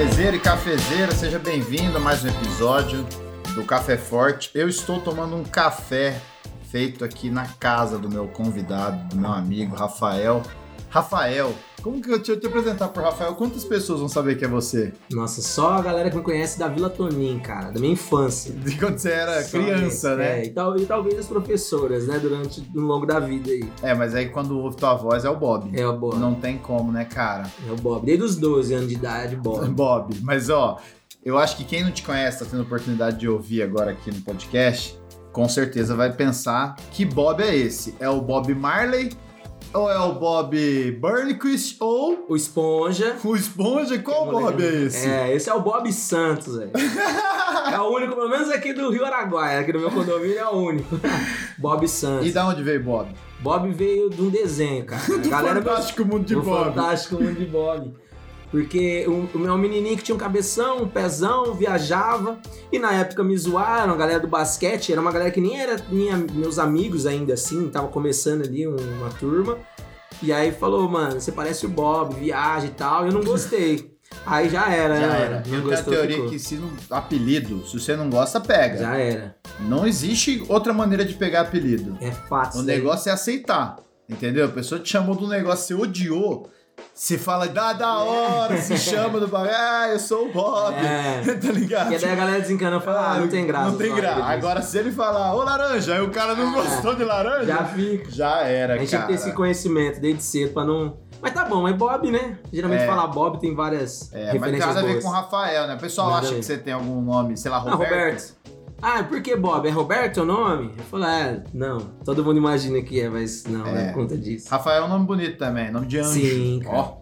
Cafezeiro e cafezeira, seja bem-vindo a mais um episódio do Café Forte. Eu estou tomando um café feito aqui na casa do meu convidado, do meu amigo Rafael. Rafael, como que eu te, eu te apresentar pro Rafael? Quantas pessoas vão saber que é você? Nossa, só a galera que me conhece da Vila Tonim, cara, da minha infância. De quando você era Só criança, né? É, e, tal- e talvez as professoras, né, durante o longo da vida aí. É, mas aí quando ouve tua voz é o Bob. É o Bob. Não tem como, né, cara? É o Bob. Desde os 12 anos de idade, Bob. Bob, mas ó, eu acho que quem não te conhece, tá tendo a oportunidade de ouvir agora aqui no podcast, com certeza vai pensar que Bob é esse. É o Bob Marley? Ou é o Bob Burnquist? Ou O Esponja. o Esponja? Qual Bob é esse? É, esse é o Bob Santos, velho. é o único, pelo menos aqui do Rio Araguaia, aqui no meu condomínio é o único. Bob Santos. E da onde veio Bob? Bob veio de um desenho, cara. A galera Fantástico Mundo de do Bob. Fantástico Mundo de Bob. Porque o, o meu menininho que tinha um cabeção, um pezão, viajava. E na época me zoaram, a galera do basquete, era uma galera que nem era minha, meus amigos ainda assim, tava começando ali um- uma turma. E aí falou, mano, você parece o Bob, viaja e tal. E eu não gostei. Aí já era, Já né? era. Eu Não tenho a teoria ficou. que se não. Apelido, se você não gosta, pega. Já era. Não existe outra maneira de pegar apelido. É fato. O daí. negócio é aceitar. Entendeu? A pessoa te chamou do negócio, você odiou. Você fala, dá da hora, se chama do bagulho. Ah, eu sou o Bob. É. tá ligado? Porque daí a galera desencana e fala, ah, não tem graça. Não tem graça. Agora, se ele falar, ô laranja, aí o cara não É. gostou de laranja, Já fica. já era, A gente tem cara. que ter esse conhecimento desde cedo pra não. Mas tá bom, é Bob, né? Geralmente É. falar Bob tem várias É, mas tem nada a ver com o Rafael, né? O pessoal acha que você tem algum nome, sei lá, Ah, Roberto. Roberto. Ah, por que Bob? É Roberto o nome? Eu falei, é, não. Todo mundo imagina que é, mas não, É. é por conta disso. Rafael é um nome bonito também, nome de anjo. Sim, cara. Ó,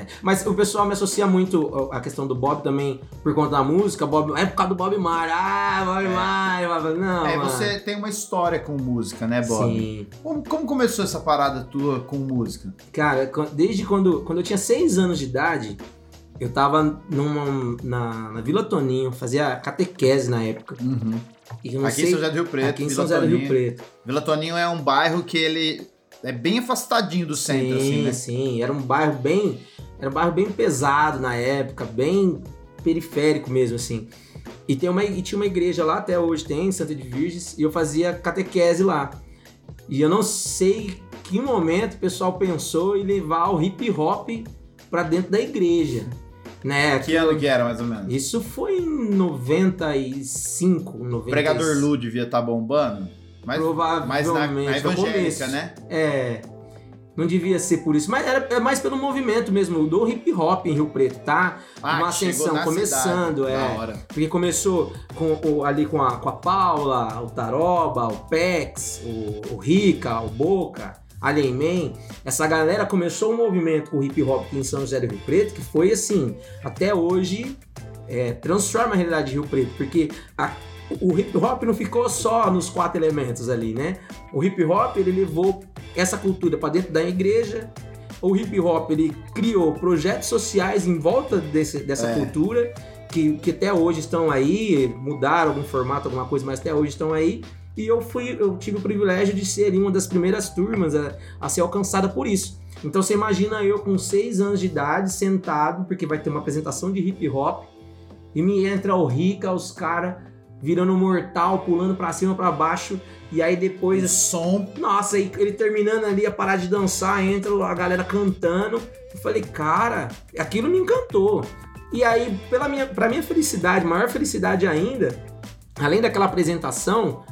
É. Mas o pessoal me associa muito a questão do Bob também por conta da música. Bob, é por causa do Bob Marley. Ah, Bob É. Bob- Não, é, mano. você tem uma história com música, né, Bob? Sim. Como, como começou essa parada tua com música? Cara, desde quando, quando eu tinha seis anos de idade, eu tava numa, na, na Vila Toninho, fazia catequese na época. Uhum. E eu não Aqui sei, em São José do Rio Preto, aqui em Vila São José do Rio Toninho. Preto. Vila Toninho é um bairro que ele é bem afastadinho do centro, sim, assim, né? sim. Era um bairro bem. Era um bairro bem pesado na época, bem periférico mesmo, assim. E, tem uma, e tinha uma igreja lá, até hoje tem, Santa de Virgens, e eu fazia catequese lá. E eu não sei que momento o pessoal pensou em levar o hip hop pra dentro da igreja. Né? Que ano que era, mais ou menos? Isso foi em 95, 96. O pregador Lu devia estar bombando, mas, Provavelmente. mas na, na evangélica, né? É. Não devia ser por isso, mas era é mais pelo movimento mesmo, do hip hop em Rio Preto, tá? Ah, Uma ascensão começando, cidade. é. Da hora. Porque começou com o- ali com a, com a Paula, o Taroba, o Pex, o, o Rica, o Boca, Alien Man. Essa galera começou um movimento com o hip hop aqui em São José do Rio Preto que foi assim, até hoje é, transforma a realidade de Rio Preto, porque a- o hip hop não ficou só nos quatro elementos ali, né? O hip hop ele levou essa cultura para dentro da igreja. O hip hop ele criou projetos sociais em volta desse- dessa É. cultura que, que até hoje estão aí, mudaram algum formato, alguma coisa, mas até hoje estão aí. E eu fui, eu tive o privilégio de ser uma das primeiras turmas a, a ser alcançada por isso. Então você imagina eu com seis anos de idade, sentado, porque vai ter uma apresentação de hip hop, e me entra o Rica, os caras virando mortal, pulando pra cima, pra baixo, e aí depois O som. nossa, e ele terminando ali a parar de dançar, entra a galera cantando. Eu falei, cara, aquilo me encantou. E aí, pela minha, pra minha felicidade, maior felicidade ainda, além daquela apresentação,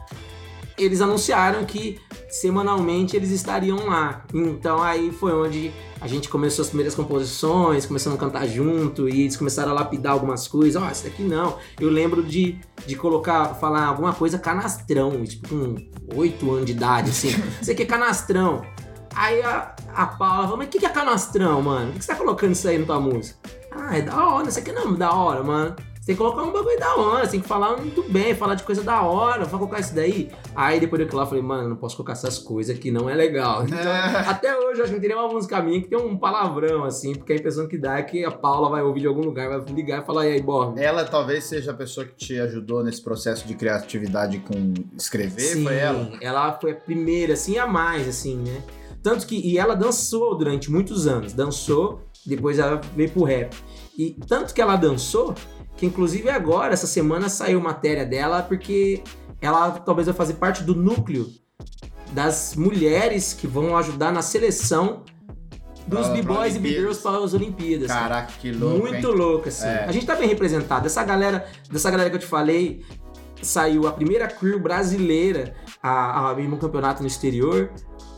eles anunciaram que semanalmente eles estariam lá. Então aí foi onde a gente começou as primeiras composições, começamos a cantar junto e eles começaram a lapidar algumas coisas. Ó, isso daqui não. Eu lembro de, de colocar, falar alguma coisa canastrão, tipo com 8 anos de idade, assim. Isso aqui é canastrão. Aí a, a Paula falou, mas o que, que é canastrão, mano? Por que você tá colocando isso aí na tua música? Ah, é da hora, isso aqui não é da hora, mano. Você tem que colocar um bagulho da hora, você tem que falar muito bem, falar de coisa da hora, vai colocar isso daí. Aí depois daquilo lá eu falei, mano, não posso colocar essas coisas que não é legal. Então, É. até hoje eu acho que não tem nenhuma música minha que tem um palavrão, assim, porque a impressão que dá é que a Paula vai ouvir de algum lugar, vai ligar e falar, e aí, Bob? Ela talvez seja a pessoa que te ajudou nesse processo de criatividade com escrever, Sim, foi ela? ela foi a primeira, assim, a mais, assim, né? Tanto que, e ela dançou durante muitos anos, dançou depois ela veio pro rap. E tanto que ela dançou, que inclusive agora, essa semana, saiu matéria dela, porque ela talvez vai fazer parte do núcleo das mulheres que vão ajudar na seleção dos Ah, B-Boys e. B-Girls para as Olimpíadas. cara. Caraca, que louco, Muito hein? louco, assim. É. A gente tá bem representado. Dessa galera, dessa galera que eu te falei, saiu a primeira crew brasileira a, a ir no campeonato no exterior.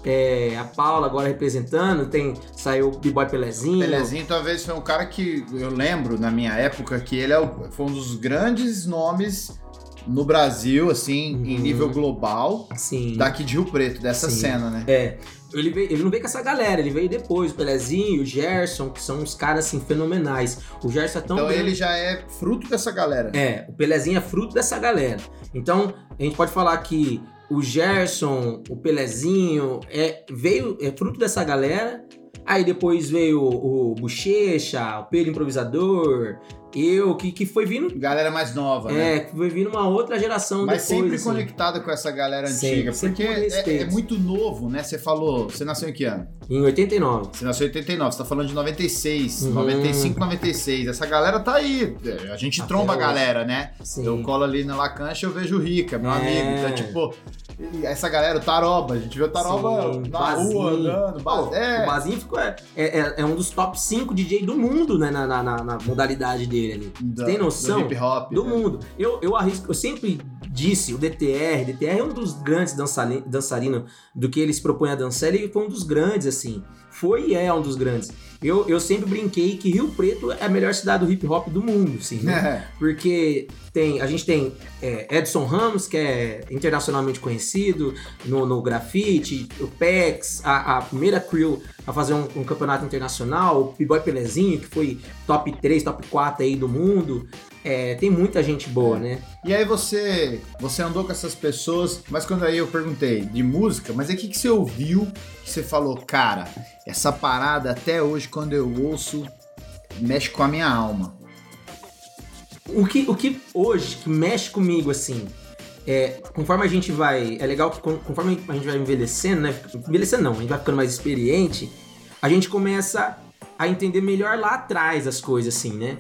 É, a Paula agora representando, tem saiu o B-Boy Pelezinho. Pelezinho talvez foi um cara que eu lembro na minha época que ele é o- foi um dos grandes nomes no Brasil, assim, em Uhum. nível global, Sim. daqui de Rio Preto, dessa Sim. cena, né? É. Ele, veio- ele não veio com essa galera, ele veio depois, o Pelezinho, o Gerson, que são uns caras assim fenomenais. O Gerson é tão Então grande- ele já é fruto dessa galera. É, o Pelezinho é fruto dessa galera. Então, a gente pode falar que o Gerson, o Pelezinho, é, veio, é fruto dessa galera. Aí depois veio o, Bochecha, o Pedro Improvisador, eu, que, que foi vindo. Galera mais nova, né? É, que foi vindo uma outra geração Mas depois. sempre assim. conectada com essa galera Sempre, antiga. sempre porque com é, é muito novo, né? Você falou. Você nasceu em que ano? Em 89. Você nasceu em 89, você tá falando de 96, Uhum. 95, 96. Essa galera tá aí. A gente Até tromba a hoje. galera, né? Sim. Eu colo ali na Lacancha, eu vejo o Rica, meu É. amigo. Então, tipo, e essa galera, o Taroba, a gente vê o Taroba Sim, na Bazinho. rua andando. ba- Pô, é, O Bazinho ficou, é, é, é um dos top 5 DJ do mundo, né? Na, na, na- modalidade dele ali. do- tem noção? Do hip hop. do né? mundo. Eu, eu arrisco, eu sempre disse, o DTR, DTR é um dos grandes dançari- dançarinos do que eles propõem a dançar, ele foi um dos grandes, assim. Foi e é um dos grandes. Eu, eu sempre brinquei que Rio Preto é a melhor cidade do hip hop do mundo, assim, né? É. Porque tem, a gente tem é, Edson Ramos, que é internacionalmente conhecido no, no grafite, o PEX, a, a primeira crew a fazer um, um campeonato internacional, o B-Boy Pelezinho, que foi top 3, top 4 aí do mundo. É, tem muita gente boa, né? E aí você, você andou com essas pessoas, mas quando aí eu perguntei de música, mas aí o que, que você ouviu que você falou, cara, essa parada até hoje, quando eu ouço, mexe com a minha alma. O que, o que hoje que mexe comigo, assim, é, conforme a gente vai. É legal que con- conforme a gente vai envelhecendo, né? Envelhecendo não, a gente vai ficando mais experiente, a gente começa a entender melhor lá atrás as coisas, assim, né?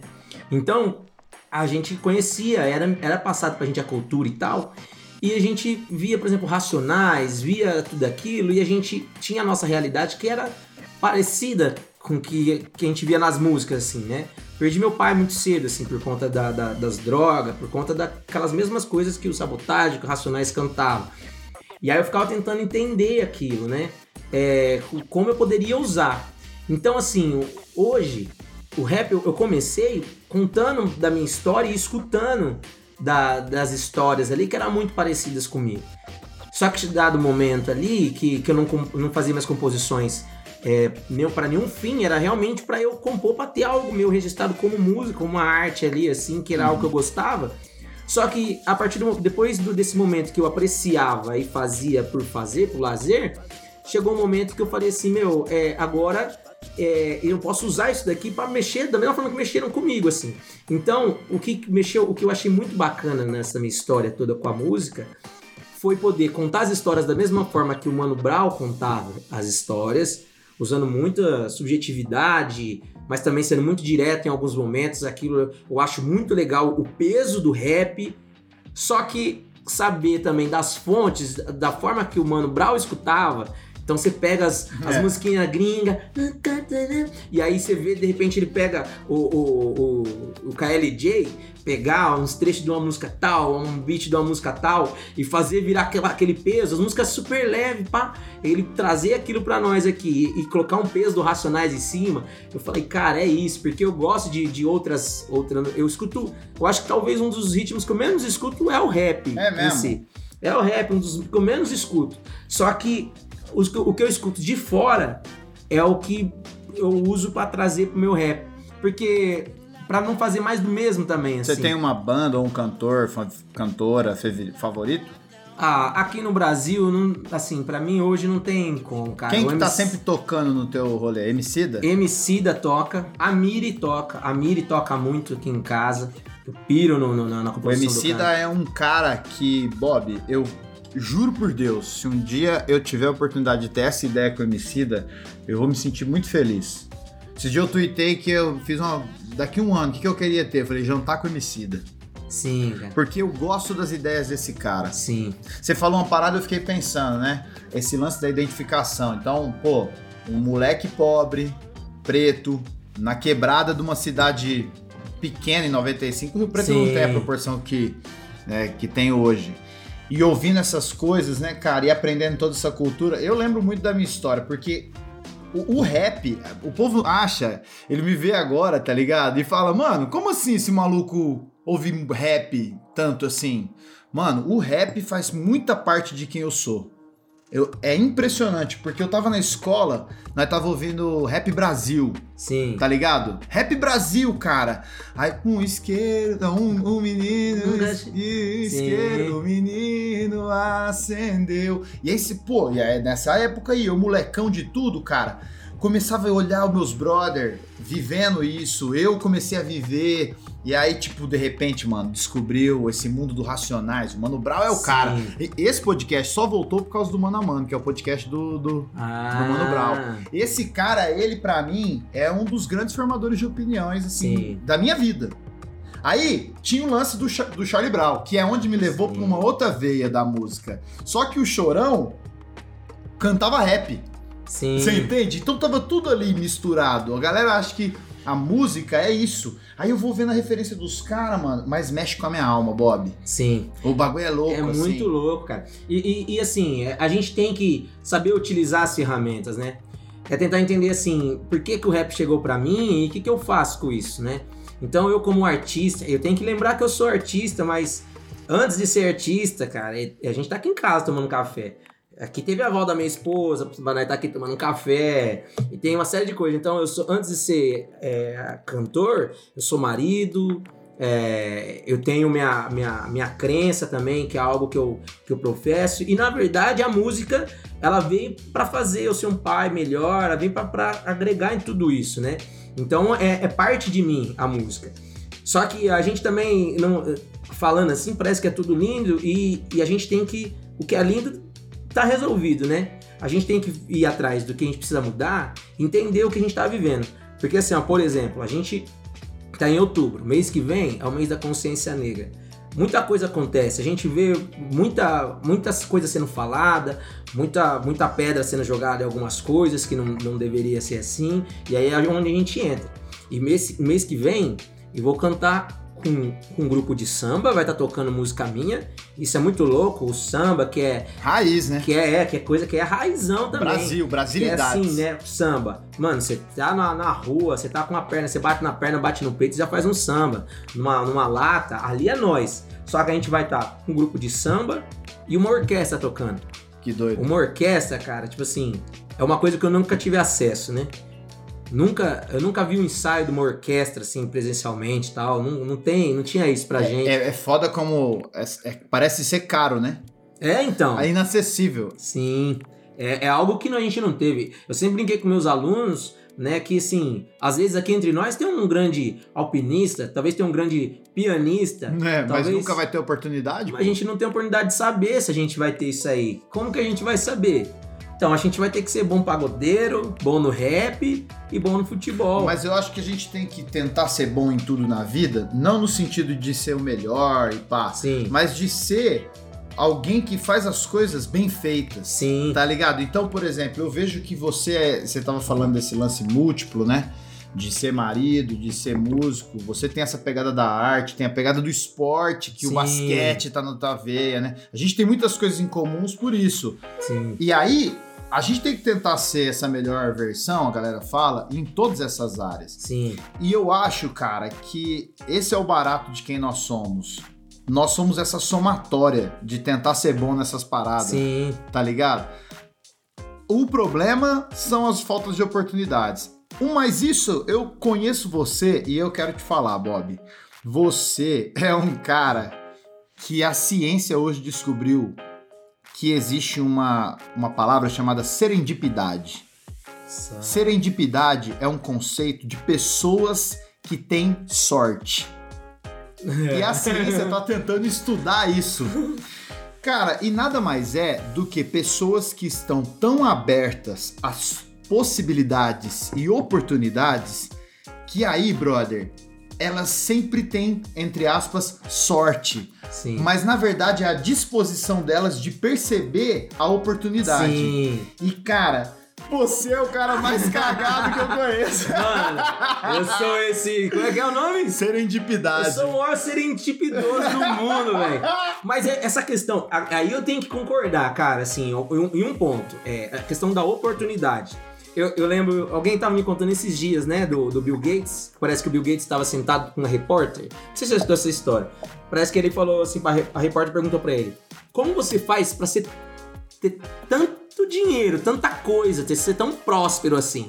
Então, a gente conhecia, era, era passado pra gente a cultura e tal. E a gente via, por exemplo, Racionais, via tudo aquilo, e a gente tinha a nossa realidade que era parecida com que, que a gente via nas músicas, assim, né? Perdi meu pai muito cedo, assim, por conta da- da- das drogas, por conta daquelas mesmas coisas que o Sabotagem, que o Racionais cantavam. E aí eu ficava tentando entender aquilo, né? É, como eu poderia usar. Então, assim, hoje, o rap eu, comecei contando da minha história e escutando da- das histórias ali que eram muito parecidas comigo. Só que dado momento ali que, que eu não, não fazia mais composições é, para nenhum fim, era realmente para eu compor, para ter algo meu registrado como música, uma arte ali, assim, que era algo que eu gostava. Só que a partir do depois do- desse momento que eu apreciava e fazia por fazer, por lazer, chegou um momento que eu falei assim, meu, é, agora é, eu posso usar isso daqui para mexer da mesma forma que mexeram comigo, assim. Então, o que mexeu, o que eu achei muito bacana nessa minha história toda com a música foi poder contar as histórias da mesma forma que o Mano Brown contava as histórias, usando muita subjetividade, mas também sendo muito direto em alguns momentos. Aquilo eu acho muito legal, o peso do rap. Só que saber também das fontes, da forma que o Mano Brown escutava. Então você pega as, as É. musiquinhas gringas, e aí você vê, de repente, ele pega o, o, o, o KLJ, pegar uns trechos de uma música tal, um beat de uma música tal, e fazer virar aquela- aquele peso, as músicas super leves, pá, ele trazer aquilo pra nós aqui e, e colocar um peso do Racionais em cima. Eu falei, cara, é isso, porque eu gosto de, de outras, outras. Eu escuto, eu acho que talvez um dos ritmos que eu menos escuto é o rap. É mesmo? si. É o rap, um dos que eu menos escuto. Só que os o que eu escuto de fora é o que eu uso pra trazer pro meu rap. Porque pra não fazer mais do mesmo também, Você assim. tem uma banda ou um cantor, cantora favorito? Ah, aqui no Brasil, não, assim, pra mim hoje não tem como, cara. Quem O que tá MC sempre tocando no teu rolê? Emicida? Emicida toca, a Miri toca, a Miri toca muito aqui em casa. Eu piro no, no- na, O composição do Emicida é um cara que, Bob, eu juro por Deus, se um dia eu tiver a oportunidade de ter essa ideia com o Emicida, eu vou me sentir muito feliz. Esse dia eu tuitei que eu fiz uma. Daqui um ano, o que, que eu queria ter? Eu falei, jantar com homicida. Sim, cara. Porque eu gosto das ideias desse cara. Sim. Você falou uma parada, eu fiquei pensando, né? Esse lance da identificação. Então, pô, um moleque pobre, preto, na quebrada de uma cidade pequena em 95, o Rio Preto não Sim. tem a proporção que, né, que tem hoje. E ouvindo essas coisas, né, cara, e aprendendo toda essa cultura, eu lembro muito da minha história, porque o, o rap, o povo acha, ele me vê agora, tá ligado? E fala, mano, como assim esse maluco ouve rap tanto assim? Mano, o rap faz muita parte de quem eu sou. Eu, é impressionante, porque eu tava na escola, nós tava ouvindo Rap Brasil, Sim. tá ligado? Rap Brasil, cara. Aí, um isqueiro, um, um menino, Um is- isqueiro, o menino acendeu. E aí, se, pô, e aí, nessa época aí, eu molecão de tudo, cara, começava a olhar os meus brother vivendo isso, eu comecei a viver. E aí, tipo, de repente, mano, descobriu esse mundo do Racionais. O Mano Brown é o Sim. cara. E esse podcast só voltou por causa do Mano a Mano, que é o podcast do, do, Ah, do Mano Brown. Esse cara, ele pra mim, é um dos grandes formadores de opiniões, assim, Sim. da minha vida. Aí, tinha o lance do, do Charlie Brown, que é onde me levou pra uma outra veia da música. Só que o Chorão cantava rap. Sim. Você entende? Então tava tudo ali misturado. A galera acha que a música é isso. Aí eu vou vendo a referência dos caras, mano, mas mexe com a minha alma, Bob. Sim. O bagulho é louco, É assim. muito louco, cara. E, e- e, assim, é, a gente tem que saber utilizar as ferramentas, né? É tentar entender assim, por que, que o rap chegou pra mim e o que, que eu faço com isso, né? Então eu como artista, eu tenho que lembrar que eu sou artista, mas antes de ser artista, cara, é- a gente tá aqui em casa tomando café. Aqui teve a avó da minha esposa, pra nós tá aqui tomando um café, e tem uma série de coisas. Então, eu sou, antes de ser é, cantor, eu sou marido, é, eu tenho minha, minha, minha crença também, que é algo que eu, que eu professo. E na verdade a música ela veio para fazer eu ser um pai melhor, ela veio para agregar em tudo isso, né? Então é, é parte de mim a música. Só que a gente também, não, falando assim, parece que é tudo lindo e, e a gente tem que. O que é lindo tá resolvido, né? A gente tem que ir atrás do que a gente precisa mudar, entender o que a gente tá vivendo. Porque assim, ó, por exemplo, a gente tá em outubro, mês que vem é o mês da consciência negra. Muita coisa acontece, a gente vê muita, muitas coisas sendo faladas, muita, muita pedra sendo jogada em algumas coisas que não, não deveria ser assim, e aí é onde a gente entra. E mês, mês que vem eu vou cantar com, com um grupo de samba, vai estar tocando música minha, isso é muito louco, o samba que é, Raiz, né? que é, é, que é coisa que é raizão também. Brasil, Que é assim, né? Samba. Mano, você tá na, na rua, você tá com a perna, você bate na perna, bate no peito e já faz um samba. Numa, numa lata, ali é nós. Só que a gente vai estar tá com um grupo de samba e uma orquestra tocando. Que doido. Uma orquestra, cara, tipo assim, é uma coisa que eu nunca tive acesso, né? Nunca, eu nunca vi um ensaio de uma orquestra assim presencialmente e tal. Não, não tem, não tinha isso pra gente. É, é foda como. é- é- parece ser caro, né? É, então. É inacessível. Sim, é, é algo que a gente não teve. Eu sempre brinquei com meus alunos, né, que assim, às vezes aqui entre nós tem um grande alpinista, talvez tenha um grande pianista, É, mas talvez- nunca vai ter oportunidade. mas a gente não tem oportunidade de saber se a gente vai ter isso aí. Como que a gente vai saber? Então a gente vai ter que ser bom pagodeiro, bom no rap e bom no futebol. Mas eu acho que a gente tem que tentar ser bom em tudo na vida, não no sentido de ser o melhor e pá, Sim, mas de ser alguém que faz as coisas bem feitas. sim, Tá ligado? Então, por exemplo, eu vejo que você é, você tava falando desse lance múltiplo, né? De ser marido, de ser músico, você tem essa pegada da arte, tem a pegada do esporte, que o Sim. basquete tá na tua veia, né? A gente tem muitas coisas em comuns por isso. sim, E aí, a gente tem que tentar ser essa melhor versão, a galera fala, em todas essas áreas. sim, E eu acho, cara, que esse é o barato de quem nós somos. Nós somos essa somatória de tentar ser bom nessas paradas, sim, tá ligado? O problema são as faltas de oportunidades. Um, Mas isso, eu conheço você e eu quero te falar, Bob. Você é um cara que a ciência hoje descobriu que existe uma, uma palavra chamada serendipidade. Serendipidade é um conceito de pessoas que têm sorte. E a ciência tá tentando estudar isso. Cara, e nada mais é do que pessoas que estão tão abertas a s- possibilidades e oportunidades que aí, brother, elas sempre têm, entre aspas, sorte. Sim. Mas na verdade é a disposição delas de perceber a oportunidade. Sim. E cara, você é o cara mais cagado que eu conheço. Mano, eu sou esse. Como é que é o nome? Eu Serendipidade. sou o maior serendipidoso do mundo, velho. Mas é- essa questão, aí eu tenho que concordar, cara, assim, em um- em um ponto. É a questão da oportunidade. Eu, eu lembro, alguém tava me contando esses dias, né, do, do Bill Gates. Parece que o Bill Gates estava sentado com uma repórter. Não sei se você escutou essa história. Parece que ele falou assim, a repórter perguntou pra ele: Como você faz pra ser, ter tanto dinheiro, tanta coisa, ter, ser tão próspero assim?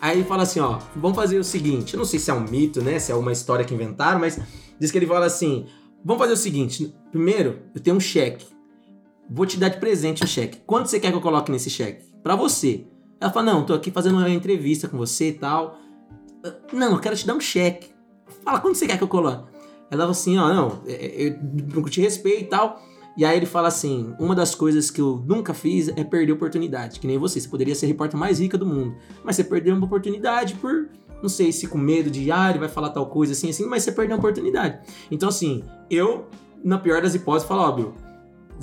Aí ele fala assim, ó, vamos fazer o seguinte, eu não sei se é um mito, né, se é uma história que inventaram, mas diz que ele fala assim, vamos fazer o seguinte, primeiro, eu tenho um cheque, vou te dar de presente o cheque. Quanto você quer que eu coloque nesse cheque? Pra você. Ela fala, não, tô aqui fazendo uma entrevista com você e tal. Não, eu quero te dar um cheque. Fala, quanto você quer que eu coloque? Ela fala assim, ó, não, é, é, eu te respeito e tal. E aí ele fala assim, uma das coisas que eu nunca fiz é perder oportunidade, que nem você, você poderia ser a repórter mais rica do mundo, mas você perdeu uma oportunidade por, não sei se com medo de, ah, ele vai falar tal coisa assim, assim, mas você perdeu uma oportunidade. Então assim, eu, na pior das hipóteses, falo, ó, Bill,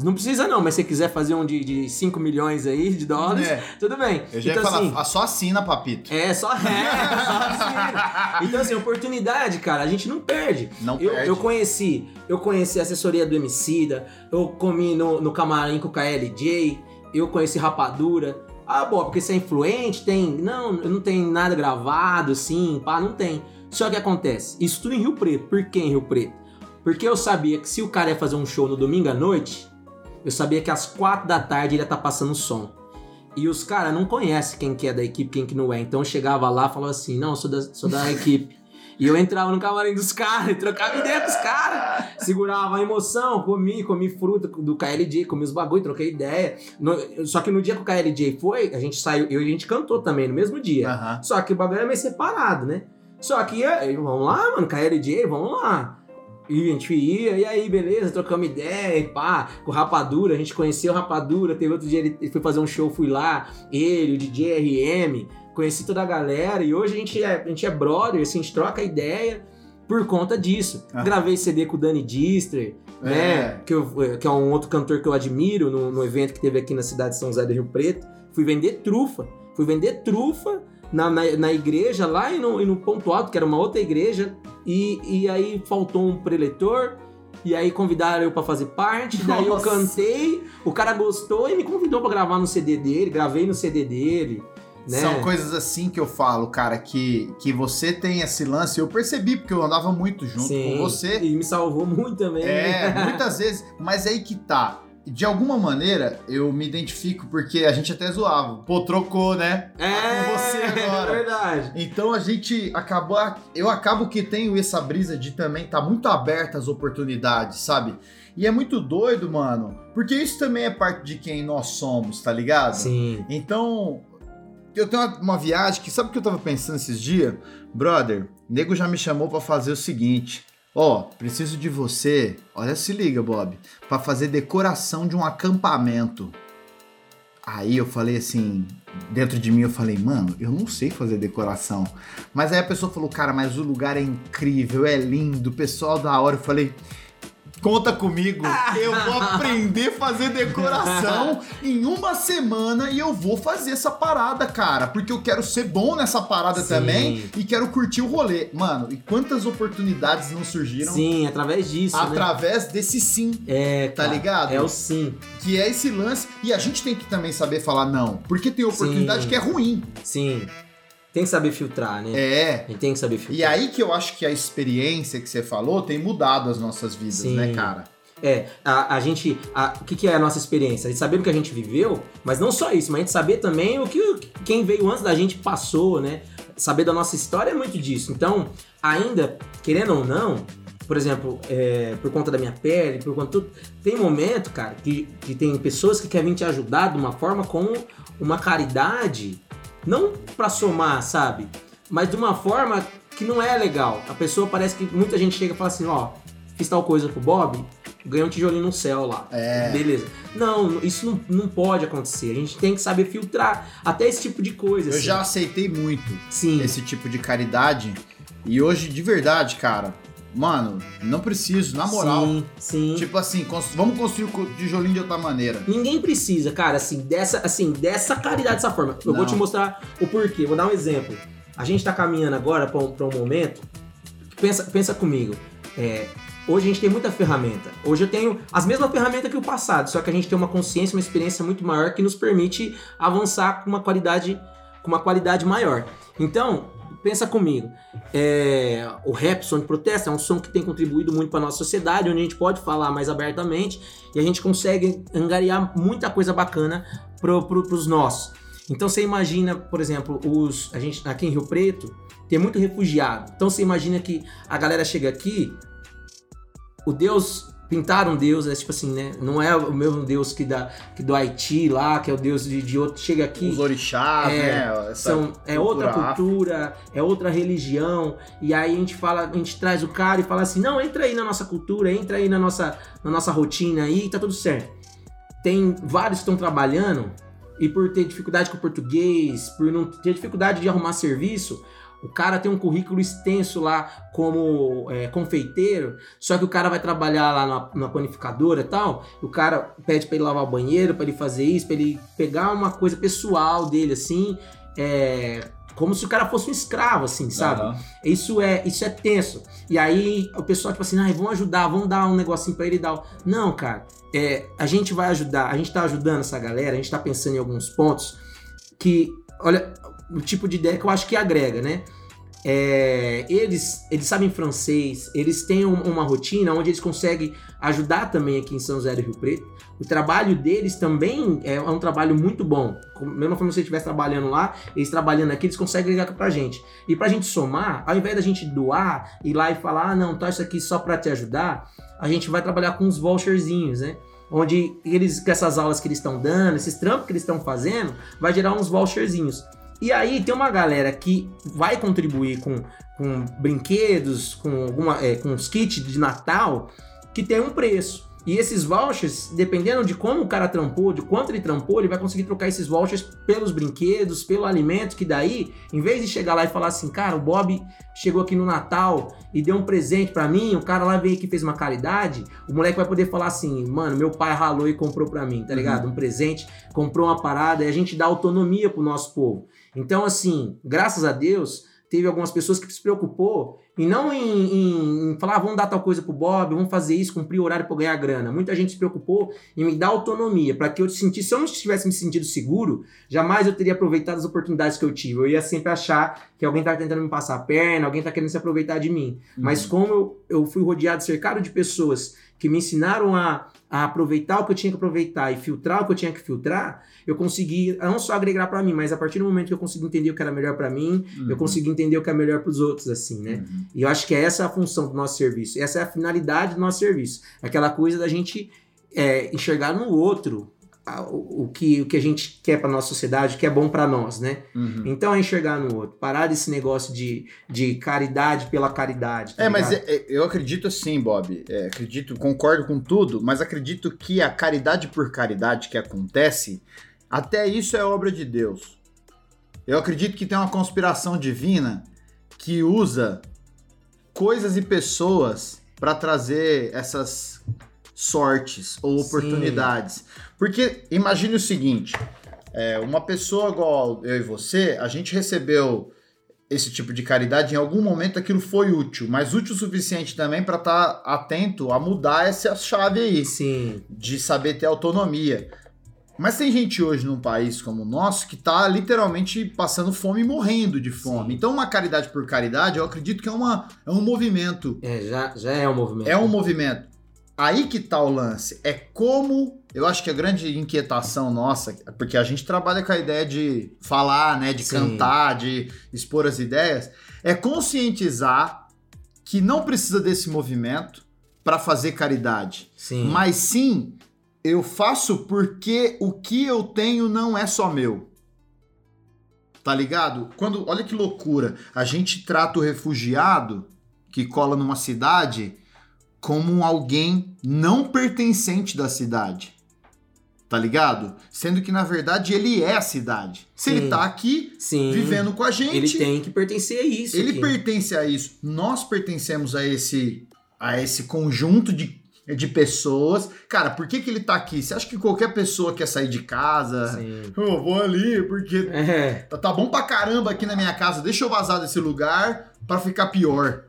não precisa não, mas se você quiser fazer um de, de 5 milhões aí de dólares, É. tudo bem. Eu já então, ia falar, assim, "Ah, só assina, papito. é, só é, só assim. Então, assim, oportunidade, cara, a gente não perde. Não Eu, perde. eu conheci, eu conheci a assessoria do Emicida, eu comi no, no camarim com o KLJ, eu conheci Rapadura. Ah, bom, porque você é influente, tem. Não, não tem nada gravado, assim, pá, não tem. Só que acontece, isso tudo em Rio Preto. Por que em Rio Preto? Porque eu sabia que se o cara ia fazer um show no domingo à noite, eu sabia que às quatro da tarde ele ia estar passando som. E os caras não conhecem quem que é da equipe, quem que não é. Então eu chegava lá e falava assim, não, eu sou da, sou da equipe. E eu entrava no camarim dos caras trocava ideia com os caras. Segurava a emoção, comi, comi fruta do KLJ, comi os bagulho, troquei ideia. No- só que no dia que o KLJ foi, a gente saiu, eu e a gente cantou também, no mesmo dia. Só que o bagulho era meio separado, né? Só que, aí, vamos lá, mano, KLJ, vamos lá. E a gente ia, e aí, beleza, trocamos ideia, e pá, com o Rapadura, a gente conheceu o Rapadura, teve outro dia ele foi fazer um show, fui lá, ele, o DJ RM, conheci toda a galera, e hoje a gente é, a gente é brother, assim, a gente troca ideia por conta disso. Ah. Gravei CD com o Dani Dister, É. né, que, eu- que é um outro cantor que eu admiro, no, no evento que teve aqui na cidade de São José do Rio Preto, fui vender trufa, fui vender trufa na, na, na igreja lá e no, e no Ponto Alto, que era uma outra igreja, e, e aí faltou um preletor, e aí convidaram eu pra fazer parte, daí eu Nossa. cantei, o cara gostou e me convidou pra gravar no CD dele, gravei no CD dele, né? São coisas assim que eu falo, cara, que, que você tem esse lance. Eu percebi, porque eu andava muito junto Sim, com você. E me salvou muito também. É, muitas vezes. Mas aí que tá. De alguma maneira, eu me identifico, porque a gente até zoava. Pô, trocou, né? É, com você agora. É verdade. Então a gente acabou. Eu acabo que tenho essa brisa de também tá muito aberta às oportunidades, sabe? E é muito doido, mano. Porque isso também é parte de quem nós somos, tá ligado? Sim. Então, eu tenho uma, uma viagem que sabe o que eu tava pensando esses dias? Brother, nego já me chamou pra fazer o seguinte. Ó, preciso de você, olha se liga, Bob, pra fazer decoração de um acampamento. Aí eu falei assim, dentro de mim eu falei, mano, eu não sei fazer decoração. Mas aí a pessoa falou, cara, mas o lugar é incrível, é lindo, pessoal da hora. Eu falei, conta comigo, eu vou aprender a fazer decoração em uma semana e eu vou fazer essa parada, cara, porque eu quero ser bom nessa parada Sim. também e quero curtir o rolê. Mano, e quantas oportunidades não surgiram Sim, através disso, né? através desse sim, É, tá cara, ligado? É o sim. Que é esse lance. E a gente tem que também saber falar não, porque tem oportunidade Sim. que é ruim. Sim. Tem que saber filtrar, né? É. A gente tem que saber filtrar. E aí que eu acho que a experiência que você falou tem mudado as nossas vidas, Sim. né, cara? É, a, a gente. o que, que é a nossa experiência? A gente saber o que a gente viveu, mas não só isso, mas a gente saber também o que quem veio antes da gente passou, né? Saber da nossa história é muito disso. Então, ainda, querendo ou não, por exemplo, é, por conta da minha pele, por conta tudo, tem momento, cara, que, que tem pessoas que querem te ajudar de uma forma com uma caridade, não pra somar, sabe? Mas de uma forma que não é legal. A pessoa parece que muita gente chega e fala assim, ó, fiz tal coisa pro Bob, ganha um tijolinho no céu lá. É. Beleza. Não, isso não, não pode acontecer. A gente tem que saber filtrar até esse tipo de coisa. Eu assim. já aceitei muito Sim. esse tipo de caridade. E hoje, de verdade, cara, mano, não preciso, na moral. Sim, sim. Tipo assim, vamos construir o tijolinho de outra maneira. Ninguém precisa, cara, assim, dessa, assim, dessa caridade dessa forma. Eu vou Não. te mostrar o porquê. Vou dar um exemplo. A gente tá caminhando agora pra um, pra um momento. Pensa, pensa comigo. É, hoje a gente tem muita ferramenta. Hoje eu tenho as mesmas ferramentas que o passado, só que a gente tem uma consciência, uma experiência muito maior que nos permite avançar com uma qualidade, com uma qualidade maior. Então, pensa comigo. É, o rap, som de protesto, é um som que tem contribuído muito para nossa sociedade, onde a gente pode falar mais abertamente e a gente consegue angariar muita coisa bacana pro, pro, pros nossos. Então você imagina, por exemplo, os a gente aqui em Rio Preto tem muito refugiado. Então você imagina que a galera chega aqui, o Deus pintaram Deus, é tipo assim, né? Não é o mesmo Deus que da que do Haiti lá, que é o Deus de, de outro. Chega aqui, Os orixás, É, né? Essa são, é outra cultura, é outra religião, e aí a gente fala, a gente traz o cara e fala assim, não, entra aí na nossa cultura, entra aí na nossa, na nossa rotina aí, tá tudo certo. Tem vários que estão trabalhando, e por ter dificuldade com o português, por não ter dificuldade de arrumar serviço, o cara tem um currículo extenso lá como é, confeiteiro, só que o cara vai trabalhar lá na, na panificadora e tal, o cara pede pra ele lavar o banheiro, pra ele fazer isso, pra ele pegar uma coisa pessoal dele, assim, é, como se o cara fosse um escravo, assim, sabe? Aham. Isso é, isso é tenso. E aí o pessoal, tipo assim, ai, vamos ajudar, vamos dar um negocinho pra ele dar. o-" Não, cara, é, a gente vai ajudar, a gente tá ajudando essa galera, a gente tá pensando em alguns pontos que, olha, o tipo de ideia que eu acho que agrega, né? É, eles, eles sabem francês, eles têm um- uma rotina onde eles conseguem ajudar também aqui em São José do Rio Preto. O trabalho deles também é um trabalho muito bom. Mesmo se você estivesse trabalhando lá, eles trabalhando aqui, eles conseguem ligar pra gente. E pra gente somar, ao invés da gente doar, ir lá e falar, ah, não, tá isso aqui só pra te ajudar, a gente vai trabalhar com uns voucherzinhos, né? Onde eles, com essas aulas que eles estão dando, esses trampos que eles estão fazendo, vai gerar uns voucherzinhos. E aí tem uma galera que vai contribuir com, com brinquedos, com, alguma, é, com os kits de Natal, que tem um preço. E esses vouchers, dependendo de como o cara trampou, de quanto ele trampou, ele vai conseguir trocar esses vouchers pelos brinquedos, pelo alimento, que daí, em vez de chegar lá e falar assim, cara, o Bob chegou aqui no Natal e deu um presente pra mim, o cara lá veio aqui e fez uma caridade, o moleque vai poder falar assim, mano, meu pai ralou e comprou pra mim, tá ligado? Um presente, comprou uma parada, e a gente dá autonomia pro nosso povo. Então, assim, graças a Deus, teve algumas pessoas que se preocupou e não em, em- em falar, ah, vamos dar tal coisa pro Bob, vamos fazer isso, cumprir o horário para ganhar grana. Muita gente se preocupou em me dar autonomia, para que eu sentisse, se eu não tivesse me sentido seguro, jamais eu teria aproveitado as oportunidades que eu tive. Eu ia sempre achar que alguém tá tentando me passar a perna, alguém tá querendo se aproveitar de mim. Mas como eu, eu fui rodeado, cercado de pessoas que me ensinaram a, a aproveitar o que eu tinha que aproveitar e filtrar o que eu tinha que filtrar, eu consegui não só agregar para mim, mas a partir do momento que eu consegui entender o que era melhor para mim, Uhum. eu consegui entender o que é melhor para os outros, assim, né? Uhum. E eu acho que essa é a função do nosso serviço, essa é a finalidade do nosso serviço. Aquela coisa da gente é, enxergar no outro o, que, o que a gente quer para nossa sociedade, o que é bom para nós, né? Uhum. Então é enxergar no outro, parar desse negócio de, de caridade pela caridade. tá É, mas ligado? é- é- eu acredito assim, Bob. É, acredito, concordo com tudo, mas acredito que a caridade por caridade que acontece, até isso é obra de Deus. Eu acredito que tem uma conspiração divina que usa coisas e pessoas para trazer essas sortes ou Sim. Porque imagine o seguinte: é, uma pessoa igual eu e você, a gente recebeu esse tipo de caridade, em algum momento aquilo foi útil, mas útil o suficiente também para estar atento a mudar essa chave aí, Sim, de saber ter autonomia. Mas tem gente hoje num país como o nosso que tá literalmente passando fome e morrendo de fome. Sim. Então, uma caridade por caridade, eu acredito que é, uma, é um movimento. é, já, já é um movimento. É um movimento. Aí que tá o lance. É como. Eu acho que a grande inquietação nossa, porque a gente trabalha com a ideia de falar, né? De Sim. cantar, de expor as ideias, é conscientizar que não precisa desse movimento para fazer caridade. Sim. Mas sim, eu faço porque o que eu tenho não é só meu. Tá ligado? Quando, olha que loucura, a gente trata o refugiado que cola numa cidade como alguém não pertencente da cidade. Tá ligado? Sendo que na verdade ele é a cidade. Se Sim. ele tá aqui Sim. vivendo com a gente, Ele tem que pertencer a isso. ele aqui. pertence a isso. Nós pertencemos a esse a esse conjunto de, de pessoas. Cara, por que, que ele tá aqui? Você acha que qualquer pessoa quer sair de casa? Sim. Eu vou ali porque É. tá, tá bom pra caramba aqui na minha casa. Deixa eu vazar desse lugar pra ficar pior.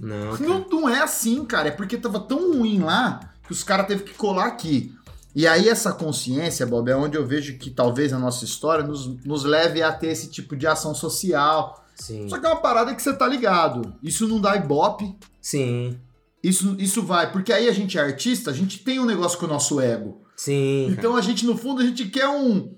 Não. Não, não é assim, cara. É porque tava tão ruim lá que os caras teve que colar aqui. E aí essa consciência, Bob, é onde eu vejo que talvez a nossa história nos, nos leve a ter esse tipo de ação social. Sim. Só que é uma parada que você tá ligado. Isso não dá ibope. Sim. Isso, isso vai. Porque aí a gente é artista, a gente tem um negócio com o nosso ego. Sim. Então a gente, no fundo, a gente quer um,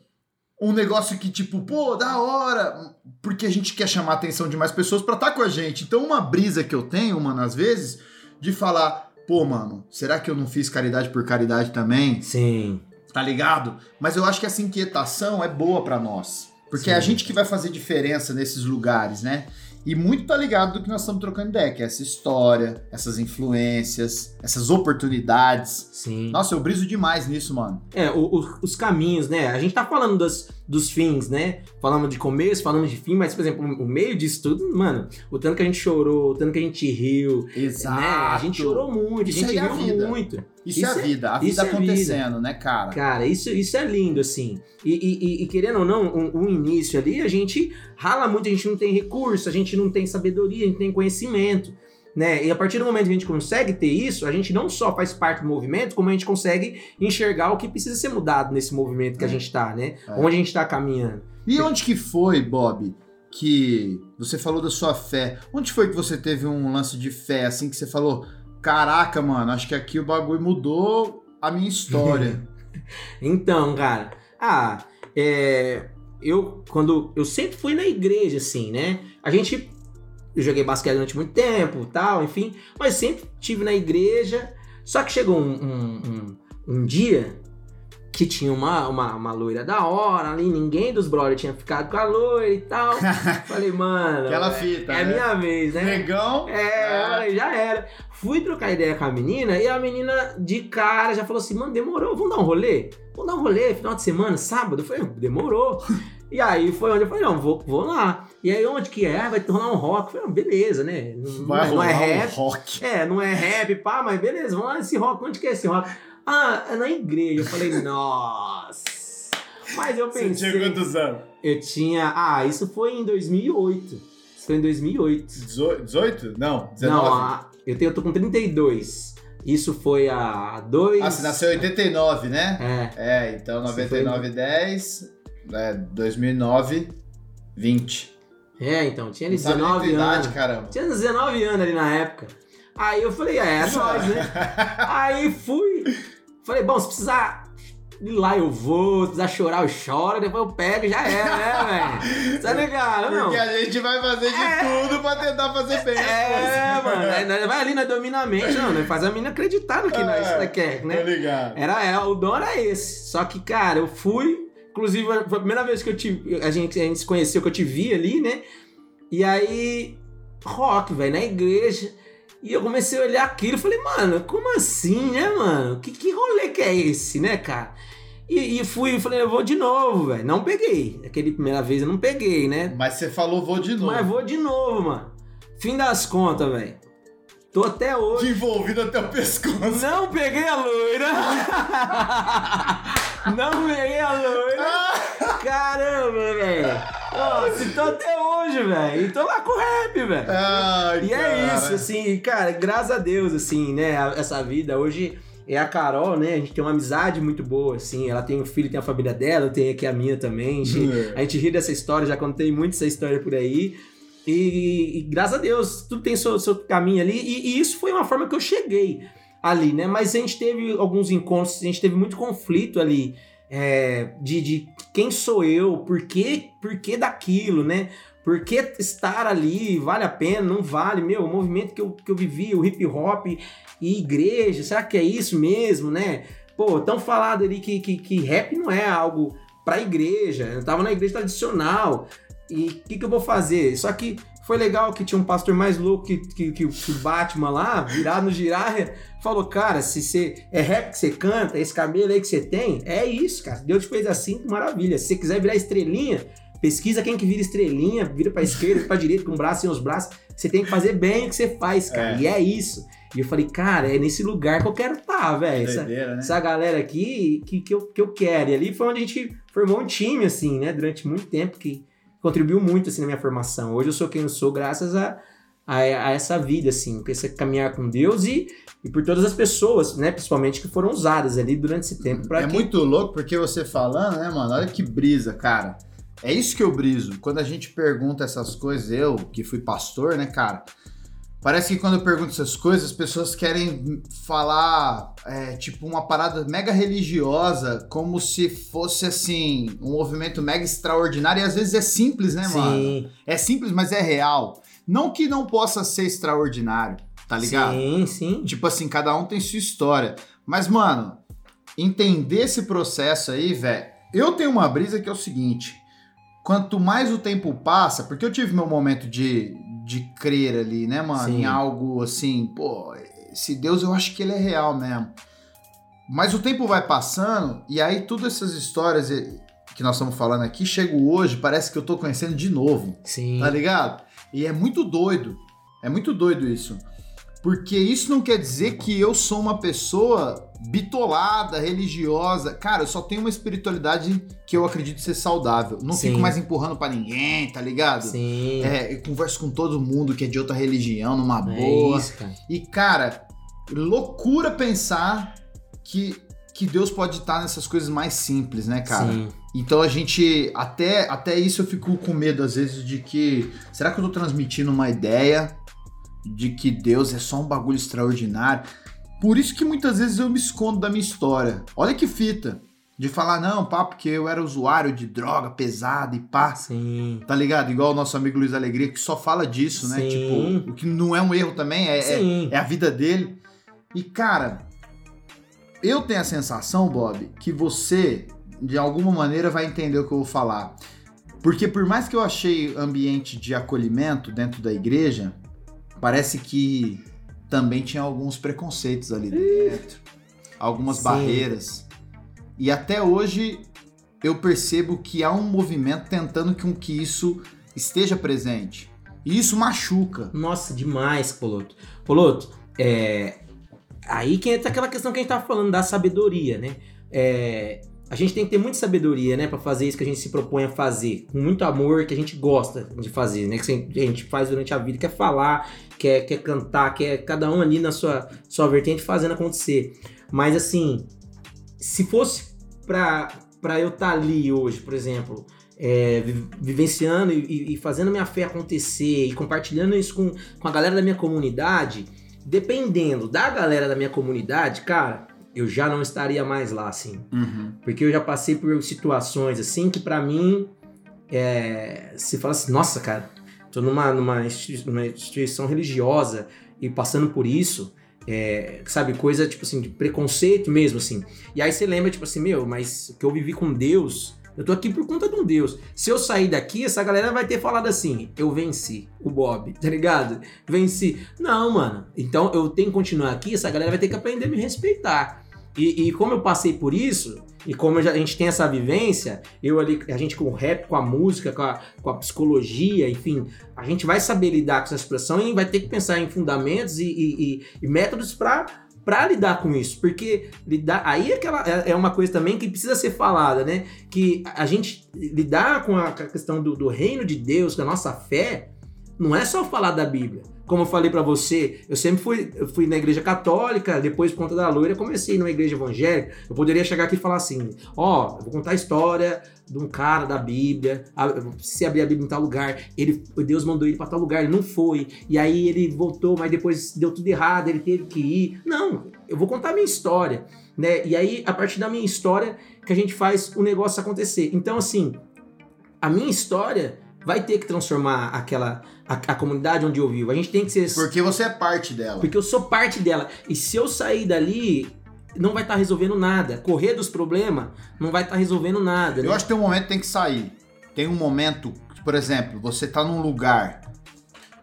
um negócio que, tipo, pô, da hora. Porque a gente quer chamar a atenção de mais pessoas pra estar com a gente. Então, uma brisa que eu tenho, mano, às vezes, de falar, pô, mano, será que eu não fiz caridade por caridade também? Sim. Tá ligado? Mas eu acho que essa inquietação é boa pra nós. Porque é a Sim. gente que vai fazer diferença nesses lugares, né? E muito tá ligado do que nós estamos trocando ideia, que é essa história, essas influências, essas oportunidades. Sim. Nossa, eu briso demais nisso, mano. É, o- o- os caminhos, né? A gente tá falando das, dos fins, né? Falamos de começo, falamos de fim, mas, por exemplo, o meio disso tudo, mano, o tanto que a gente chorou, o tanto que a gente riu, Exato. né? A gente chorou muito, Isso a gente é a riu vida. muito. Isso, Isso é a é- vida, a isso vida é vida. acontecendo, né, cara? Cara, isso, isso é lindo, assim. E, e- e- querendo ou não, o, o início ali, a gente rala muito, a gente não tem recurso, a gente não tem sabedoria, a gente não tem conhecimento. Né? E a partir do momento que a gente consegue ter isso, a gente não só faz parte do movimento, como a gente consegue enxergar o que precisa ser mudado nesse movimento que a É. gente tá, né? É. Onde a gente tá caminhando. E onde que foi, Bob, que você falou da sua fé? Onde foi que você teve um lance de fé, assim, que você falou, caraca, mano, acho que aqui o bagulho mudou a minha história. Então, cara, ah, é, eu quando eu sempre fui na igreja, assim, né? A gente eu joguei basquete durante muito tempo, tal, enfim, mas sempre tive na igreja. Só que chegou um, um, um- um dia que tinha uma, uma, uma loira da hora ali, ninguém dos brothers tinha ficado com a loira e tal. Falei, mano, Aquela é, fita, é a né? minha vez, né? Negão. É, falei, já era. Fui trocar ideia com a menina e a menina de cara já falou assim: mano, demorou, vamos dar um rolê? Vamos dar um rolê, final de semana, sábado? Eu falei, demorou. E aí foi onde eu falei, não, vou, vou lá. E aí onde que é? Ah, vai rolar um rock. Eu falei, não, beleza, né? Não, Vai não, é, não é rolar um rap. rock. É, não é rap, pá, mas beleza, vamos lá nesse rock. Onde que é esse rock? Ah, é na igreja. Eu falei, nossa. Mas eu pensei. anos? Eu tinha. Ah, isso foi em 2008. Isso foi em 2008. 18? Não, 19. Não, a- eu, tenho, eu tô com 32. Isso foi há dois. Ah, você nasceu em 89, né? É, É, então Isso 99, 10, é, 2009, 20. é, então, tinha tua 19 idade, anos. caramba. Tinha 19 anos ali na época. Aí eu falei, é, é nóis, né? Aí fui. Falei, bom, se precisar ir lá eu vou, se precisar chorar eu choro, depois eu pego e já era, né, velho? Tá ligado? Não. Porque a gente vai fazer de É. tudo pra tentar fazer bem. É, coisas. mano, nós vai ali, nós domina a mente, não, nós faz a menina acreditar no que nós, É, nós quer, né? Tô ligado. Era, é, o dom era esse. Só que, cara, eu fui. Inclusive, foi a primeira vez que eu te, a, gente, a gente se conheceu, que eu te vi ali, né? E aí, rock, velho, na igreja. E eu comecei a olhar aquilo e falei, mano, como assim, né, mano? Que, que rolê que é esse, né, cara? E, e fui, falei, eu vou de novo, velho. Não peguei. Aquele primeira vez eu não peguei, né? Mas você falou vou de novo. Mas vou de novo, mano. Fim das contas, velho. Tô até hoje. Envolvido até o pescoço. Não peguei a loira. Não loira. Caramba, velho. Nossa, tô até hoje, velho. E tô lá com o rap, velho. E é cara. isso, assim, cara, graças a Deus, assim, né? Essa vida hoje é a Carol, né? A gente tem uma amizade muito boa, assim. Ela tem um filho, tem a família dela, eu tenho aqui a minha também. A gente, a gente ri dessa história, já contei muito essa história por aí. E, e graças a Deus, tudo tem seu, seu caminho ali. E, e isso foi uma forma que eu cheguei ali, né? Mas a gente teve alguns encontros, a gente teve muito conflito ali. é, de, de quem sou eu, por que, por que daquilo, né? Por que estar ali? Vale a pena? Não vale? Meu, o movimento que eu, que eu vivi, o hip hop e igreja, será que é isso mesmo, né? Pô, tão falado ali que, que, que rap não é algo pra igreja. Eu tava na igreja tradicional. E o que, que eu vou fazer? Só que Foi legal que tinha um pastor mais louco que, que, que, o Batman lá, virado no girar, falou: Cara, se você é rap que você canta, esse cabelo aí que você tem, é isso, cara. Deus te fez assim, maravilha. Se você quiser virar estrelinha, pesquisa quem que vira estrelinha, vira pra esquerda, pra direita, com o braço e os braços. Você tem que fazer bem o que você faz, cara. É. E é isso. E eu falei, cara, é nesse lugar que eu quero estar, tá, velho. Essa, né? essa galera aqui que, que, eu, que eu quero. E ali foi onde a gente formou um time, assim, né? Durante muito tempo, que contribuiu muito, assim, na minha formação. Hoje eu sou quem eu sou graças a, a, a essa vida, assim, esse caminhar com Deus e, e por todas as pessoas, né? Principalmente que foram usadas ali durante esse tempo. é que... muito louco, porque você falando, né, mano? Olha que brisa, cara. É isso que eu briso. Quando a gente pergunta essas coisas, eu que fui pastor, né, cara? Parece que quando eu pergunto essas coisas, as pessoas querem falar, é, tipo, uma parada mega religiosa, como se fosse, assim, um movimento mega extraordinário. E às vezes é simples, né, mano? Sim. É simples, mas é real. Não que não possa ser extraordinário, tá ligado? Sim, sim. Tipo assim, cada um tem sua história. Mas, mano, entender esse processo aí, velho. Eu tenho uma brisa que é o seguinte: quanto mais o tempo passa, porque eu tive meu momento de, de crer ali, né, mano? Sim. Em algo assim, pô, esse Deus eu acho que ele é real mesmo. Mas o tempo vai passando e aí todas essas histórias que nós estamos falando aqui, chego hoje, parece que eu tô conhecendo de novo. Sim. Tá ligado? E é muito doido. É muito doido isso. Porque isso não quer dizer que eu sou uma pessoa bitolada, religiosa. Cara, eu só tenho uma espiritualidade que eu acredito ser saudável. Não Sim. fico mais empurrando para ninguém, tá ligado? Sim. É, eu converso com todo mundo que é de outra religião, numa é boa. Isso, cara. E, cara, loucura pensar que, que Deus pode estar nessas coisas mais simples, né, cara? Sim. Então a gente, até, até isso eu fico com medo às vezes de que, será que eu tô transmitindo uma ideia de que Deus é só um bagulho extraordinário? Por isso que muitas vezes eu me escondo da minha história. Olha que fita. De falar, não, pá, porque eu era usuário de droga pesada e pá. Sim. Tá ligado? Igual o nosso amigo Luiz Alegria, que só fala disso, né? Sim. Tipo, o que não é um erro também, é, é, é, a vida dele. E, cara, eu tenho a sensação, Bob, que você, de alguma maneira, vai entender o que eu vou falar. Porque por mais que eu achei ambiente de acolhimento dentro da igreja, parece que também tinha alguns preconceitos ali dentro, algumas Sim. barreiras. E até hoje eu percebo que há um movimento tentando com que isso esteja presente. E isso machuca. Nossa, demais, Poloto. Poloto, é... aí que entra aquela questão que a gente tava falando da sabedoria, né? É a gente tem que ter muita sabedoria, né, para fazer isso que a gente se propõe a fazer, com muito amor que a gente gosta de fazer, né, que a gente faz durante a vida, quer falar, quer, quer cantar, quer cada um ali na sua, sua vertente fazendo acontecer. Mas assim, se fosse pra, eu estar tá ali hoje, por exemplo, é, vivenciando e, e, fazendo minha fé acontecer e compartilhando isso com, com a galera da minha comunidade, dependendo da galera da minha comunidade, cara, eu já não estaria mais lá, assim. Uhum. Porque eu já passei por situações, assim, que para mim, é, se fala assim, nossa, cara, tô numa, numa, numa instituição religiosa e passando por isso, é, sabe, coisa, tipo assim, de preconceito mesmo, assim. E aí você lembra, tipo assim, meu, mas que eu vivi com Deus eu tô aqui por conta de um Deus. Se eu sair daqui, essa galera vai ter falado assim: eu venci o Bob, tá ligado? Venci. Não, mano. Então eu tenho que continuar aqui, essa galera vai ter que aprender a me respeitar. E, e como eu passei por isso, e como a gente tem essa vivência, eu ali, a gente com o rap, com a música, com a, com a psicologia, enfim, a gente vai saber lidar com essa expressão e vai ter que pensar em fundamentos e, e, e métodos para para lidar com isso, porque lidar aí é, aquela, é, é uma coisa também que precisa ser falada, né? Que a gente lidar com a questão do, do reino de Deus, da nossa fé, não é só falar da Bíblia. Como eu falei para você, eu sempre fui, eu fui na igreja católica, depois por conta da loira, comecei numa igreja evangélica. Eu poderia chegar aqui e falar assim: ó, oh, vou contar a história de um cara da Bíblia. Se abrir a Bíblia em tal lugar, ele, Deus mandou ele para tal lugar, ele não foi. E aí ele voltou, mas depois deu tudo errado, ele teve que ir. Não, eu vou contar a minha história, né? E aí, a partir da minha história, que a gente faz o negócio acontecer. Então, assim, a minha história vai ter que transformar aquela a, a, comunidade onde eu vivo. A gente tem que ser porque você é parte dela. Porque eu sou parte dela. E se eu sair dali, não vai estar tá resolvendo nada. Correr dos problemas não vai estar tá resolvendo nada. Eu né? acho que tem um momento que tem que sair. Tem um momento, por exemplo, você tá num lugar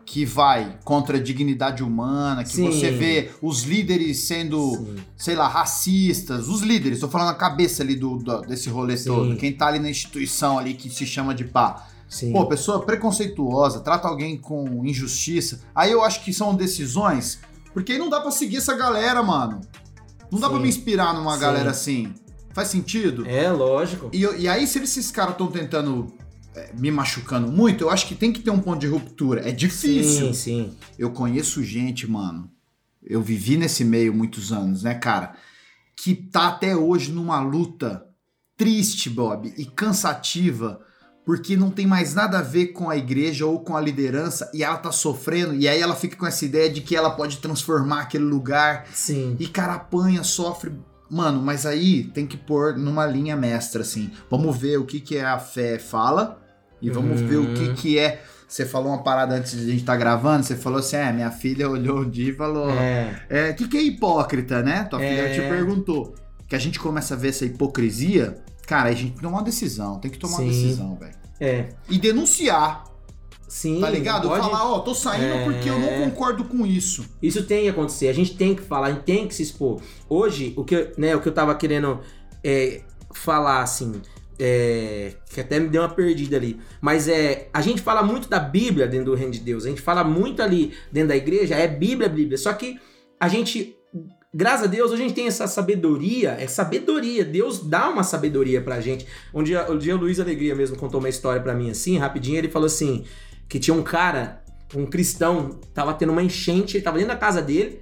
que vai contra a dignidade humana, que Sim. você vê os líderes sendo, Sim. sei lá, racistas, os líderes, tô falando a cabeça ali do, do- desse rolê Sim. todo, quem tá ali na instituição ali que se chama de pá. Sim. Pô, pessoa preconceituosa, trata alguém com injustiça. Aí eu acho que são decisões, porque aí não dá pra seguir essa galera, mano. Não dá Sim. pra me inspirar numa Sim. galera assim. Faz sentido? É, lógico. E, e aí, se esses caras estão tentando é, me machucando muito, eu acho que tem que ter um ponto de ruptura. É difícil. Sim, sim. Eu conheço gente, mano. Eu vivi nesse meio muitos anos, né, cara? Que tá até hoje numa luta triste, Bob, e cansativa, porque não tem mais nada a ver com a igreja ou com a liderança, e ela tá sofrendo, e aí ela fica com essa ideia de que ela pode transformar aquele lugar Sim. e cara apanha, sofre. Mano, mas aí tem que pôr numa linha mestra, assim. Vamos ver o que, que é a fé fala e vamos Uhum. ver o que, que é. Você falou uma parada antes de a gente estar gravando, você falou assim: é, minha filha olhou um dia e falou: É. é, o que, que é hipócrita, né? Tua filha É. te perguntou. Que a gente começa a ver essa hipocrisia, cara, a gente tem que tomar uma decisão, tem que tomar uma Sim. decisão, velho. É. E denunciar, Sim. tá ligado? pode- Falar, ó, tô saindo É. porque eu não concordo com isso. Isso tem que acontecer, a gente tem que falar, a gente tem que se expor. Hoje, o que, né, o que eu tava querendo é, falar, assim, é, que até me deu uma perdida ali, mas é, a gente fala muito da Bíblia dentro do reino de Deus, a gente fala muito ali dentro da igreja, é Bíblia, Bíblia, só que a gente, graças a Deus, a gente tem essa sabedoria, é sabedoria, Deus dá uma sabedoria pra gente. Um dia, um dia o Luiz Alegria mesmo contou uma história pra mim assim, rapidinho, ele falou assim, que tinha um cara um cristão tava tendo uma enchente, ele tava dentro da casa dele,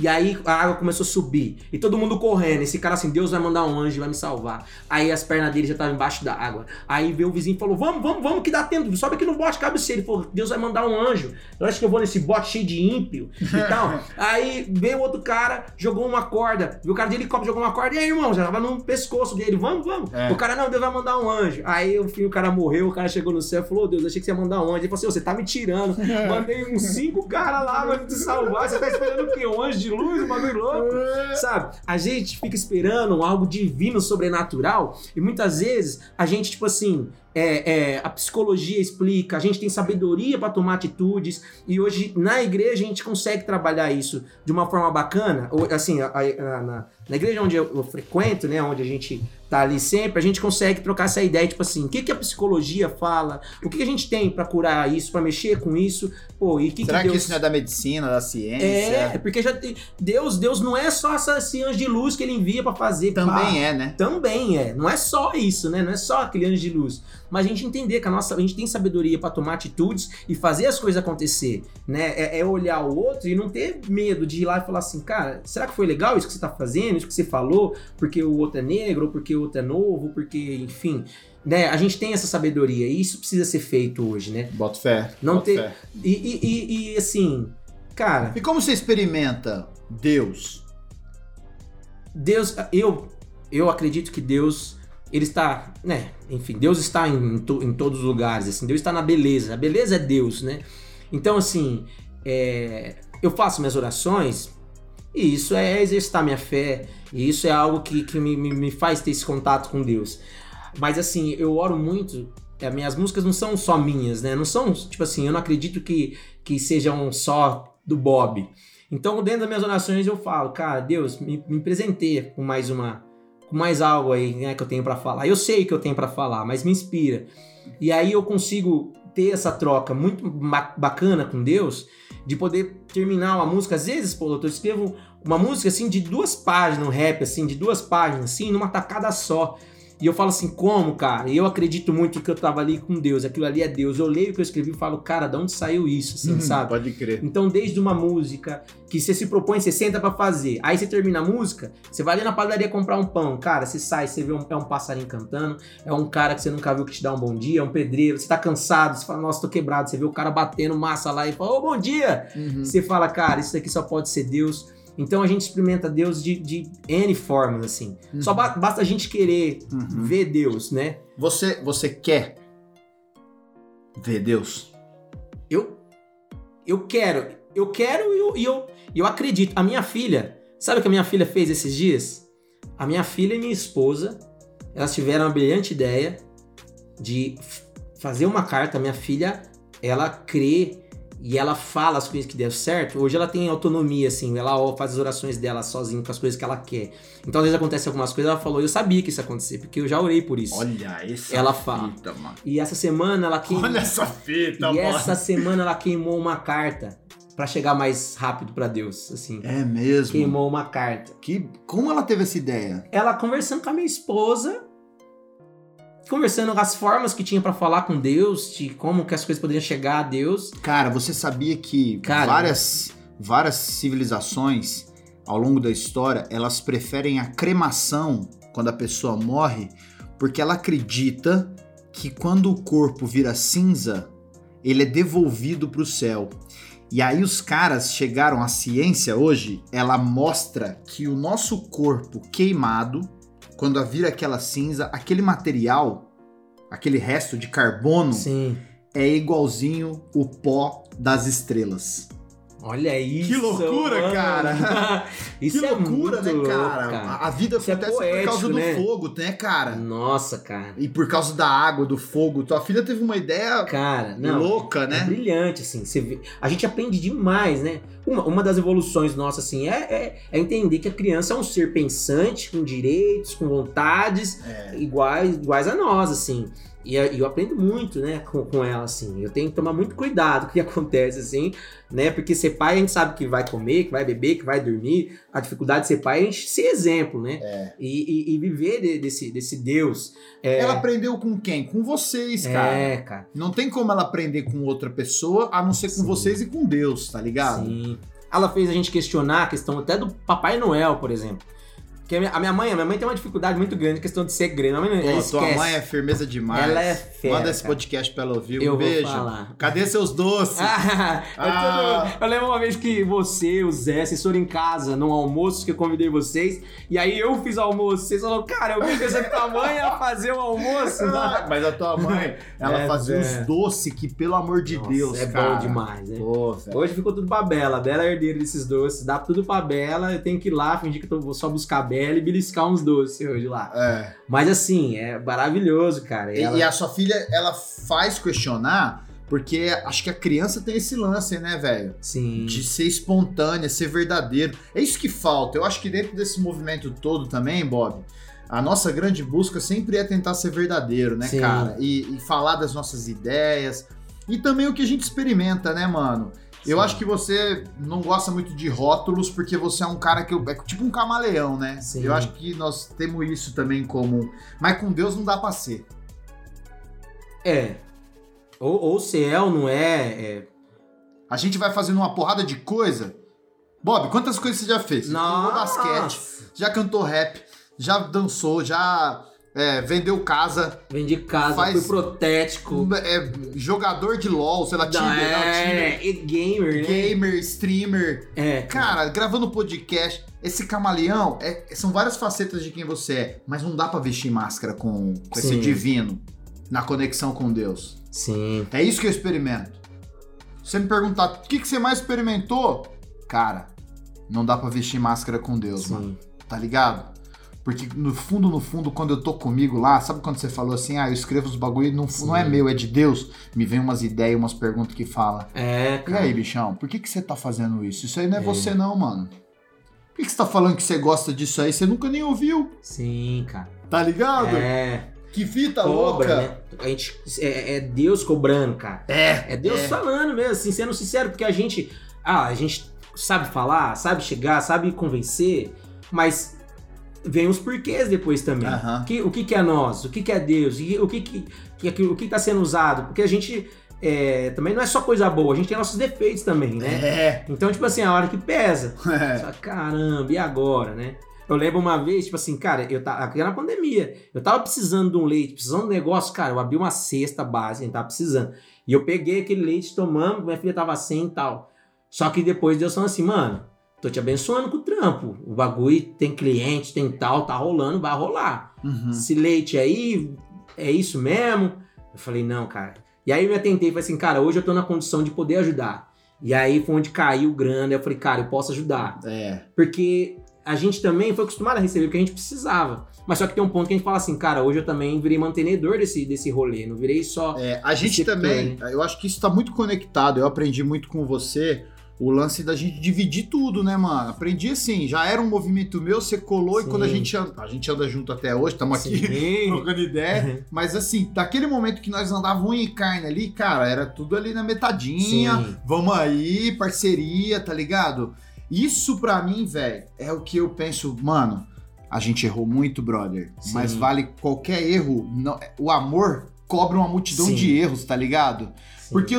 e aí a água começou a subir. E todo mundo correndo. Esse cara assim, Deus vai mandar um anjo, vai me salvar. Aí as pernas dele já estavam embaixo da água. Aí veio o vizinho e falou: Vamos, vamos, vamos, que dá tempo. Sobe aqui no bote, cabe você. Ele falou: Deus vai mandar um anjo. Eu acho que eu vou nesse bote cheio de ímpio e tal. aí veio outro cara, jogou uma corda. Viu o cara de helicóptero, jogou uma corda. E aí, irmão, já tava no pescoço dele. Vamos, vamos. É. O cara, não, Deus vai mandar um anjo. Aí, o fim, o cara morreu. O cara chegou no céu e falou: "Ô, Deus, achei que você ia mandar um anjo. Ele falou assim: "Ô, Você tá me tirando. Mandei uns cinco caras lá pra te salvar. Você tá esperando o quê? Um anjo de luz, um bagulho louco? Sabe? A gente fica esperando algo divino, sobrenatural, e muitas vezes a gente, tipo assim, é, é, a psicologia explica, a gente tem sabedoria para tomar atitudes, e hoje na igreja a gente consegue trabalhar isso de uma forma bacana. Ou, Assim, a- a- na, na igreja onde eu, eu frequento, né, onde a gente tá ali sempre, a gente consegue trocar essa ideia, tipo assim, o que, que a psicologia fala, o que, que a gente tem para curar isso, para mexer com isso, pô, e o que, Será que que Deus... isso não é da medicina, da ciência? É, porque já tem. Deus, Deus não é só essa- esse anjo de luz que ele envia pra fazer. pá. Também é, né? Também é. Não é só isso, né? Não é só aquele anjo de luz. Mas a gente entender que a nossa, a gente tem sabedoria pra tomar atitudes e fazer as coisas acontecer, né? É, é olhar o outro e não ter medo de ir lá e falar assim, cara, será que foi legal isso que você tá fazendo, isso que você falou, porque o outro é negro, ou porque o outro é novo, porque, enfim, né? A gente tem essa sabedoria e isso precisa ser feito hoje, né? Bota fé. Não bota ter- fé. E, e, e- e, assim, cara, E como você experimenta Deus? Deus, eu, eu acredito que Deus, ele está, né? Enfim, Deus está em, to- em todos os lugares, assim, Deus está na beleza. A beleza é Deus, né? Então, assim, é, eu faço minhas orações e isso é exercitar minha fé, e isso é algo que, que me, me, faz ter esse contato com Deus. Mas, assim, eu oro muito. As minhas músicas não são só minhas, né? Não são, tipo assim, eu não acredito que, que sejam só do Bob. Então, dentro das minhas orações, eu falo, cara, Deus, me, me presenteia com mais uma, com mais algo aí, né, que eu tenho pra falar. Eu sei que eu tenho pra falar, mas me inspira. E aí eu consigo ter essa troca muito ba- bacana com Deus, de poder terminar uma música. Às vezes, pô, eu escrevo uma música assim de duas páginas, um rap assim, de duas páginas, assim, numa tacada só. E eu falo assim, como, cara? E eu acredito muito que eu tava ali com Deus, aquilo ali é Deus. Eu leio o que eu escrevi e falo, cara, de onde saiu isso, assim, Uhum, sabe? Pode crer. Então, desde uma música que você se propõe, você senta pra fazer. Aí você termina a música, você vai ali na padaria comprar um pão. Cara, você sai, você vê um, é um passarinho cantando, é um cara que você nunca viu que te dá um bom dia, é um pedreiro, você tá cansado, você fala, nossa, tô quebrado. Você vê o cara batendo massa lá e fala, ô, bom dia! Uhum. Você fala, cara, isso aqui só pode ser Deus. Então a gente experimenta Deus de, de N formas, assim. Só ba- basta a gente querer Uhum. ver Deus, né? Você, você quer ver Deus? Eu, eu quero, eu quero e eu, eu, eu acredito. A minha filha, sabe o que a minha filha fez esses dias? A minha filha e minha esposa, elas tiveram a brilhante ideia de fazer uma carta. Minha filha, ela crê e ela fala as coisas que deu certo, hoje ela tem autonomia, assim, ela faz as orações dela sozinha com as coisas que ela quer. Então, às vezes acontece algumas coisas, ela falou, eu sabia que isso ia acontecer, porque eu já orei por isso. Olha essa Ela fita, fala. mano. E essa semana ela queimou. Olha essa fita, e mano. essa semana ela queimou uma carta pra chegar mais rápido pra Deus, assim. É mesmo. Queimou uma carta. Que... Como ela teve essa ideia? Ela conversando com a minha esposa, conversando as formas que tinha pra falar com Deus, de como que as coisas poderiam chegar a Deus. Cara, você sabia que Cara. várias, várias civilizações ao longo da história, elas preferem a cremação quando a pessoa morre, porque ela acredita que quando o corpo vira cinza, ele é devolvido para o céu. E aí os caras chegaram, a ciência hoje, ela mostra que o nosso corpo queimado, quando vira aquela cinza, aquele material, aquele resto de carbono, Sim. é igualzinho o pó das estrelas. Olha isso. loucura, mano. cara. Isso que é loucura, né, cara? cara. A vida Isso é acontece por poético, causa né? do fogo, né, cara? Nossa, cara. E por causa da água, do fogo. Tua filha teve uma ideia Cara, não. louca, É né? brilhante, assim. Você vê- a gente aprende demais, né? Uma, uma das evoluções nossas, assim, é, é, é entender que a criança é um ser pensante, com direitos, com vontades, É. iguais, iguais a nós, assim. E e eu aprendo muito, né, com, com ela, assim. Eu tenho que tomar muito cuidado com o que acontece, assim, né? Porque ser pai, a gente sabe que vai comer, que vai beber, que vai dormir. A dificuldade de ser pai é a gente ser exemplo, né? É. E, e- e viver de- desse, desse Deus. É, Ela aprendeu com quem? Com vocês, cara. é, cara. Não tem como ela aprender com outra pessoa, a não ser com Sim. vocês e com Deus, tá ligado? Sim. Ela fez a gente questionar a questão até do Papai Noel, por exemplo. Porque a minha, a minha mãe, a minha mãe tem uma dificuldade muito grande em questão de segredo. A minha mãe, Pô, tua mãe é firmeza demais. Ela é fera, Manda esse cara. podcast pra ela ouvir. Eu um vou beijo. Cadê seus doces? Ah, eu, Ah. eu lembro uma vez que você, o Zé, vocês foram em casa num almoço que eu convidei vocês. E aí eu fiz o almoço. Vocês falaram, cara, eu vim pensando que tua mãe ia fazer o almoço. Ah, Mas a tua mãe, ela É, fazia os doces que, pelo amor de Nossa, Deus, é cara. bom demais, né? Pô. Hoje ficou tudo pra Bela. A Bela é herdeira desses doces. Dá tudo pra Bela. Eu tenho que ir lá, fingir que eu vou só buscar a Bela e beliscar uns doces hoje lá. É. Mas assim, é maravilhoso, cara. E, Ela- e a sua filha, ela faz questionar, porque acho que a criança tem esse lance, né, velho? Sim. De ser espontânea, ser verdadeiro. É isso que falta. Eu acho que dentro desse movimento todo também, Bob, a nossa grande busca sempre é tentar ser verdadeiro, né, Sim. cara? E, e falar das nossas ideias. E também o que a gente experimenta, né, mano? Eu Sim. acho que você não gosta muito de rótulos, porque você é um cara que. É tipo um camaleão, né? Sim. Eu acho que nós temos isso também em comum. Mas com Deus não dá pra ser. É. Ou, ou céu, não é, é. A gente vai fazendo uma porrada de coisa. Bob, quantas coisas você já fez? Você jogou basquete, já cantou rap, já dançou, já é, vendeu casa, Vem de casa, Faz- fui protético. é, jogador de LOL, sei lá, Tinder, não, é, e gamer, né? Gamer, streamer. É, Cara, gravando podcast, esse camaleão, é- são várias facetas de quem você é, mas não dá pra vestir máscara com, com esse divino na conexão com Deus. Sim. É isso que eu experimento. Se você me perguntar o que, que você mais experimentou, cara, não dá pra vestir máscara com Deus, mano. Sim. Tá ligado? Porque no fundo, no fundo, quando eu tô comigo lá, sabe quando você falou assim, ah, eu escrevo os bagulho e não, não é meu, é de Deus? Me vem umas ideias, umas perguntas que fala. É, E cara. aí, bichão, por que, que você tá fazendo isso? Isso aí não é, É. você não, mano. Por que, que você tá falando que você gosta disso aí? Você nunca nem ouviu, Sim, cara. tá ligado? É. Que fita Cobra, louca. né? A gente, é, é Deus cobrando, cara. É, É Deus falando mesmo, assim, sendo sincero, porque a gente. Ah, a gente sabe falar, sabe chegar, sabe convencer, mas vem os porquês depois também. O, que, o que, que é nós? O que, que é Deus? E O que, que, que, o que está sendo usado? Porque a gente é, também não é só coisa boa, a gente tem nossos defeitos também, né? É. Então, tipo assim, a hora que pesa. é. Fala, Caramba, e agora, né? Eu lembro uma vez, tipo assim, cara, eu tava. Aqui na pandemia, eu tava precisando de um leite, precisando de um negócio, cara. Eu abri uma cesta base, a gente tava precisando. E eu peguei aquele leite, tomamos, minha filha tava sem e tal. Só que depois Deus falou assim, mano, tô te abençoando com o trampo. O bagulho tem cliente, tem tal, tá rolando, vai rolar. Uhum. Esse leite aí, é isso mesmo? Eu falei, não, cara. E aí eu me atentei e falei assim, cara, hoje eu tô na condição de poder ajudar. E aí foi onde caiu grana, eu falei, cara, eu posso ajudar. É. Porque a gente também foi acostumado a receber o que a gente precisava. Mas só que tem um ponto que a gente fala assim, cara, hoje eu também virei mantenedor desse, desse rolê, não virei só. É, a gente receptor, também, né? eu acho que isso tá muito conectado. Eu aprendi muito com você o lance da gente dividir tudo, né, mano? Aprendi assim, já era um movimento meu, você colou Sim. e quando a gente anda, a gente anda junto até hoje, estamos aqui trocando ideia. Mas assim, daquele momento que nós andávamos unha e carne ali, cara, era tudo ali na metadinha. Sim. Vamos aí, parceria, tá ligado? Isso pra mim, velho, é o que eu penso, mano. A gente errou muito, brother. Sim. Mas vale qualquer erro. não- o amor cobra uma multidão de erros, tá ligado? Porque,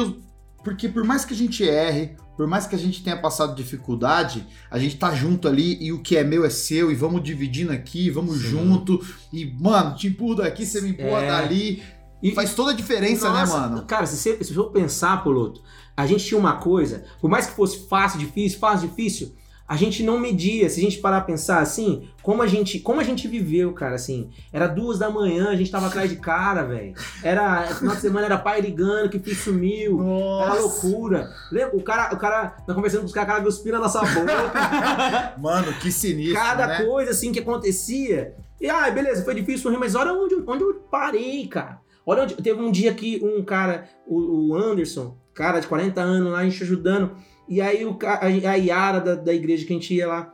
porque por mais que a gente erre, por mais que a gente tenha passado dificuldade, a gente tá junto ali e o que é meu é seu e vamos dividindo aqui, vamos Sim. junto e, mano, te empurro daqui, você me empurra É. dali. E- Faz toda a diferença, Nossa, né, mano? Cara, se você se for pensar, Poloto, a gente tinha uma coisa, por mais que fosse fácil, difícil, fácil, difícil, a gente não media. Se a gente parar a pensar assim, como a gente, como a gente viveu, cara, assim, era duas da manhã, a gente tava atrás de cara, velho. Era, final de semana era pai ligando, que sumiu. Era loucura. Lembra? O cara, o cara, tá conversando com os caras, o cara cuspindo na nossa boca. Mano, que sinistro, Cada né? coisa assim que acontecia. E ai, beleza, foi difícil rir, mas olha onde, onde eu parei, cara. Olha onde. Teve um dia que um cara, o, o Anderson, cara de 40 anos lá, a gente ajudando. E aí o, a, a Yara da, da igreja que a gente ia lá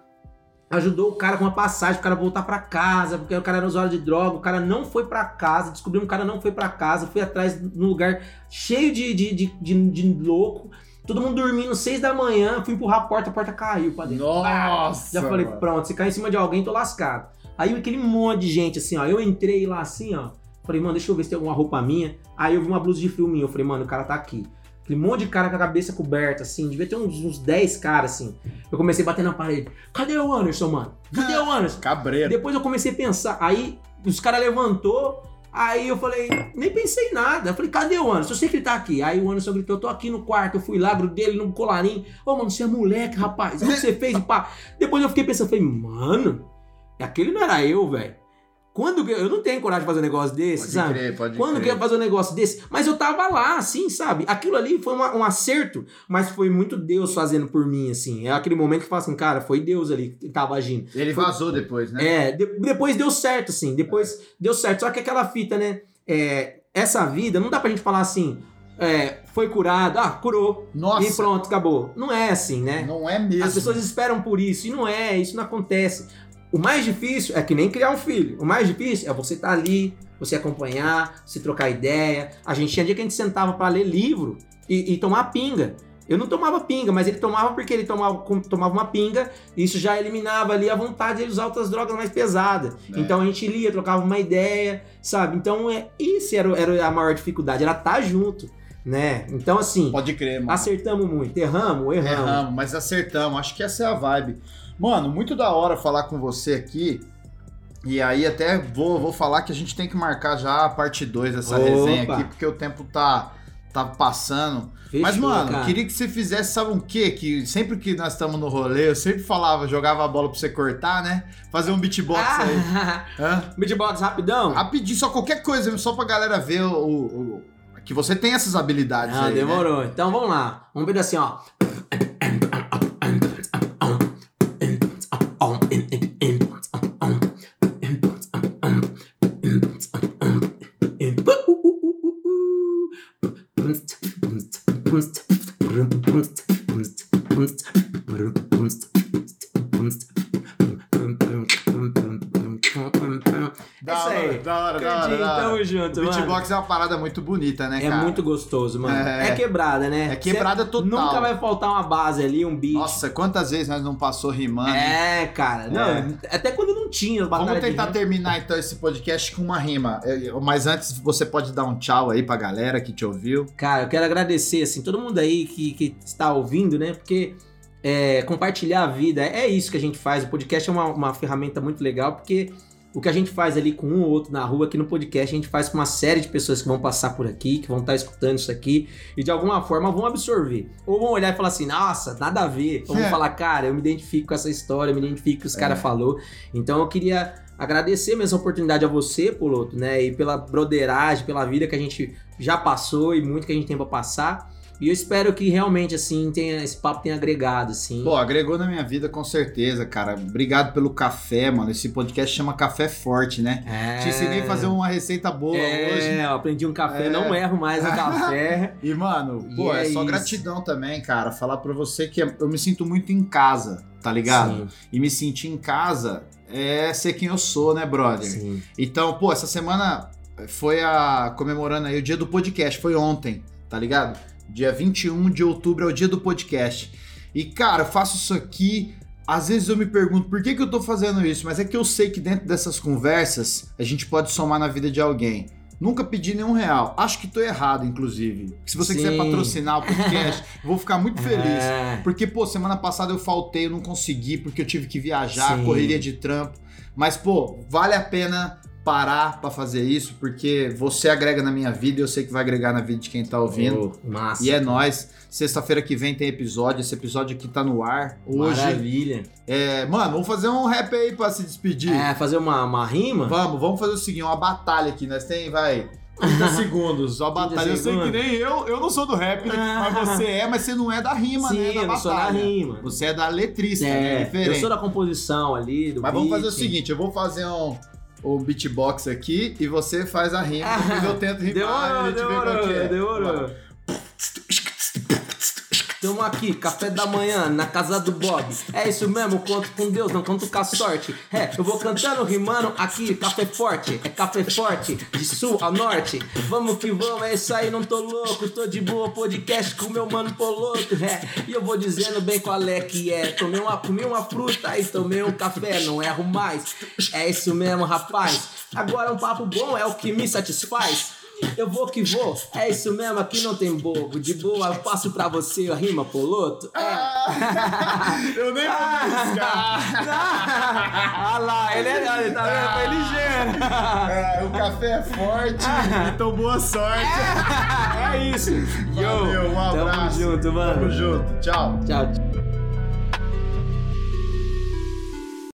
ajudou o cara com uma passagem pro cara voltar pra casa, porque o cara era usuário de droga, o cara não foi pra casa, descobrimos que o cara não foi pra casa, foi atrás num lugar cheio de, de, de, de, de louco. Todo mundo dormindo, seis da manhã, fui empurrar a porta, a porta caiu pra dentro. Nossa! Já falei, mano. pronto, se cair em cima de alguém, tô lascado. Aí aquele monte de gente, assim, ó. Eu entrei lá assim, ó. Falei, mano, deixa eu ver se tem alguma roupa minha. Aí eu vi uma blusa de frio minha. Eu falei, mano, o cara tá aquele Aquele monte de cara com a cabeça coberta, assim. Devia ter uns, uns 10 caras, assim. Eu comecei a bater na parede. Cadê o Anderson, mano? Cadê o Anderson? Cabreiro. Depois eu comecei a pensar. Aí os caras levantou. Aí eu falei, nem pensei em nada. Eu falei, cadê o Anderson? Eu sei que ele tá aqui. Aí o Anderson gritou, eu tô aqui no quarto. Eu fui lá, grudei ele no colarinho. Ô, mano, você é moleque, rapaz. Olha o que você fez, pá. Depois eu fiquei pensando, falei, mano, aquele não era eu, velho. Quando eu eu não tenho coragem de fazer um negócio desse, Pode sabe? crer, pode Quando que eu crer. ia fazer um negócio desse? Mas eu tava lá, assim, sabe? Aquilo ali foi uma- um acerto, mas foi muito Deus fazendo por mim, assim. É aquele momento que fala assim, cara, foi Deus ali que tava agindo. Ele vazou depois, né? É, de- depois deu certo, assim. Depois deu certo. Só que aquela fita, né? É, essa vida, não dá pra gente falar assim, é, foi curado, ah, curou. Nossa, E pronto, acabou. Não é assim, né? não é mesmo. As pessoas esperam por isso, e não é, isso não acontece. O mais difícil é que nem criar um filho. O mais difícil é você estar ali, você acompanhar, você trocar ideia. A gente tinha dia que a gente sentava pra ler livro e, e tomar pinga. Eu não tomava pinga, mas ele tomava porque ele tomava, tomava uma pinga, e isso já eliminava ali a vontade de usar outras drogas mais pesadas. É. Então a gente lia, trocava uma ideia, sabe? Então é, isso era, era a maior dificuldade, era estar junto, né? Então assim, Pode crer, mano. acertamos muito, erramos, erramos. Erramos, mas acertamos. Acho que essa é a vibe. Mano, muito da hora falar com você aqui. E aí até vou, vou falar que a gente tem que marcar já a parte 2 dessa Opa. resenha aqui, porque o tempo tá, tá passando. Mas, Fechou, mano, cara. queria que você fizesse, sabe o quê? Que sempre que nós estamos no rolê, eu sempre falava, jogava a bola pra você cortar, né? Fazer um beatbox aí. Ah, Hã? beatbox rapidão? Rapidinho, só qualquer coisa, só pra galera ver o, o- o- que você tem essas habilidades Ah, aí. né? demorou. Então vamos lá. Vamos ver assim, ó. Da É hora, aí. da hora, da hora, da hora. Tamo junto, O mano. beatbox é uma parada muito bonita, né, É cara? muito gostoso, mano. É. É, quebrada, né? É quebrada Cê- total. Nunca vai faltar uma base ali, um beat. Nossa, quantas vezes nós não passou rimando? É, cara. Não, É. Até quando não tinha Vamos tentar terminar então esse podcast com uma rima. Eu- Mas antes você pode dar um tchau aí pra galera que te ouviu. Cara, eu quero agradecer, assim, todo mundo aí que, que está ouvindo, né? Porque é, compartilhar a vida é isso que a gente faz. O podcast é uma, uma ferramenta muito legal, porque o que a gente faz ali com um ou outro na rua, aqui no podcast, a gente faz com uma série de pessoas que vão passar por aqui, que vão estar escutando isso aqui, e de alguma forma vão absorver. Ou vão olhar e falar assim, nossa, nada a ver. Ou vão É. falar, cara, eu me identifico com essa história, eu me identifico com o que os É. caras falou. Então eu queria agradecer mesmo a oportunidade a você, Poloto, né? E pela broderagem, pela vida que a gente já passou e muito que a gente tem pra passar. E eu espero que realmente, assim, tenha, esse papo tenha agregado, assim. Pô, agregou na minha vida com certeza, cara. Obrigado pelo café, mano. Esse podcast chama Café Forte, né? É... Te ensinei a fazer uma receita boa é, hoje. eu aprendi um café, É. não erro mais no café. E, mano, pô, E é, é só isso. gratidão também, cara. Falar pra você que eu me sinto muito em casa, tá ligado? Sim, E me sentir em casa é ser quem eu sou, né, brother? sim. Então, pô, essa semana foi a comemorando aí o dia do podcast, foi ontem, tá ligado? Dia 21 de outubro é o dia do podcast. E, cara, eu faço isso aqui. Às vezes eu me pergunto por que, que eu tô fazendo isso, mas é que eu sei que dentro dessas conversas a gente pode somar na vida de alguém. Nunca pedi nenhum real. Acho que tô errado, inclusive. Se você quiser Sim. patrocinar o podcast, eu vou ficar muito feliz. É. Porque, pô, semana passada eu faltei, eu não consegui, porque eu tive que viajar, Sim. correria de trampo. Mas, pô, vale a pena parar pra fazer isso, porque você agrega na minha vida e eu sei que vai agregar na vida de quem tá ouvindo. Ô, massa. E é nóis. Sexta-feira que vem tem episódio. Esse episódio aqui tá no ar hoje. Maravilha. É, mano, vamos fazer um rap aí pra se despedir. É, fazer uma, uma rima? Vamos, vamos fazer o seguinte, uma batalha aqui. Nós tem, vai, 30 segundos. Uma 30 batalha. Eu sei que nem eu, eu não sou do rap, né? mas você é, mas você não é da rima, Sim, né? Da eu não sou da batalha. rima. Você é da letrista, né? É, Diferente. eu sou da composição ali, do Mas vamos beat. fazer o seguinte, eu vou fazer um, um beatbox aqui e você faz a rima, Ah, depois eu tento rimar e a Demorou, gente vê qual que é. demorou, Tamo aqui, café da manhã, na casa do Bob. É isso mesmo, conto com Deus, não conto com a sorte. É, eu vou cantando, rimando aqui, café forte. É café forte, de sul a norte. Vamos que vamos, é isso aí, não tô louco. Tô de boa, podcast com meu mano Poloto. É, e eu vou dizendo bem qual é que é. Tomei uma, comi uma fruta e tomei um café, não erro mais. É isso mesmo, rapaz. Agora um papo bom é o que me satisfaz. Eu vou que vou, é isso mesmo, aqui não tem bobo. De boa, eu passo pra você a rima poloto. É. Eu nem vou buscar. Ah lá, ele é, ele tá vendo? Foi ligeiro. É, o café é forte, então boa sorte. É isso. Yo, Valeu, um abraço. Tamo junto, mano. Tamo junto. Tchau. Tchau.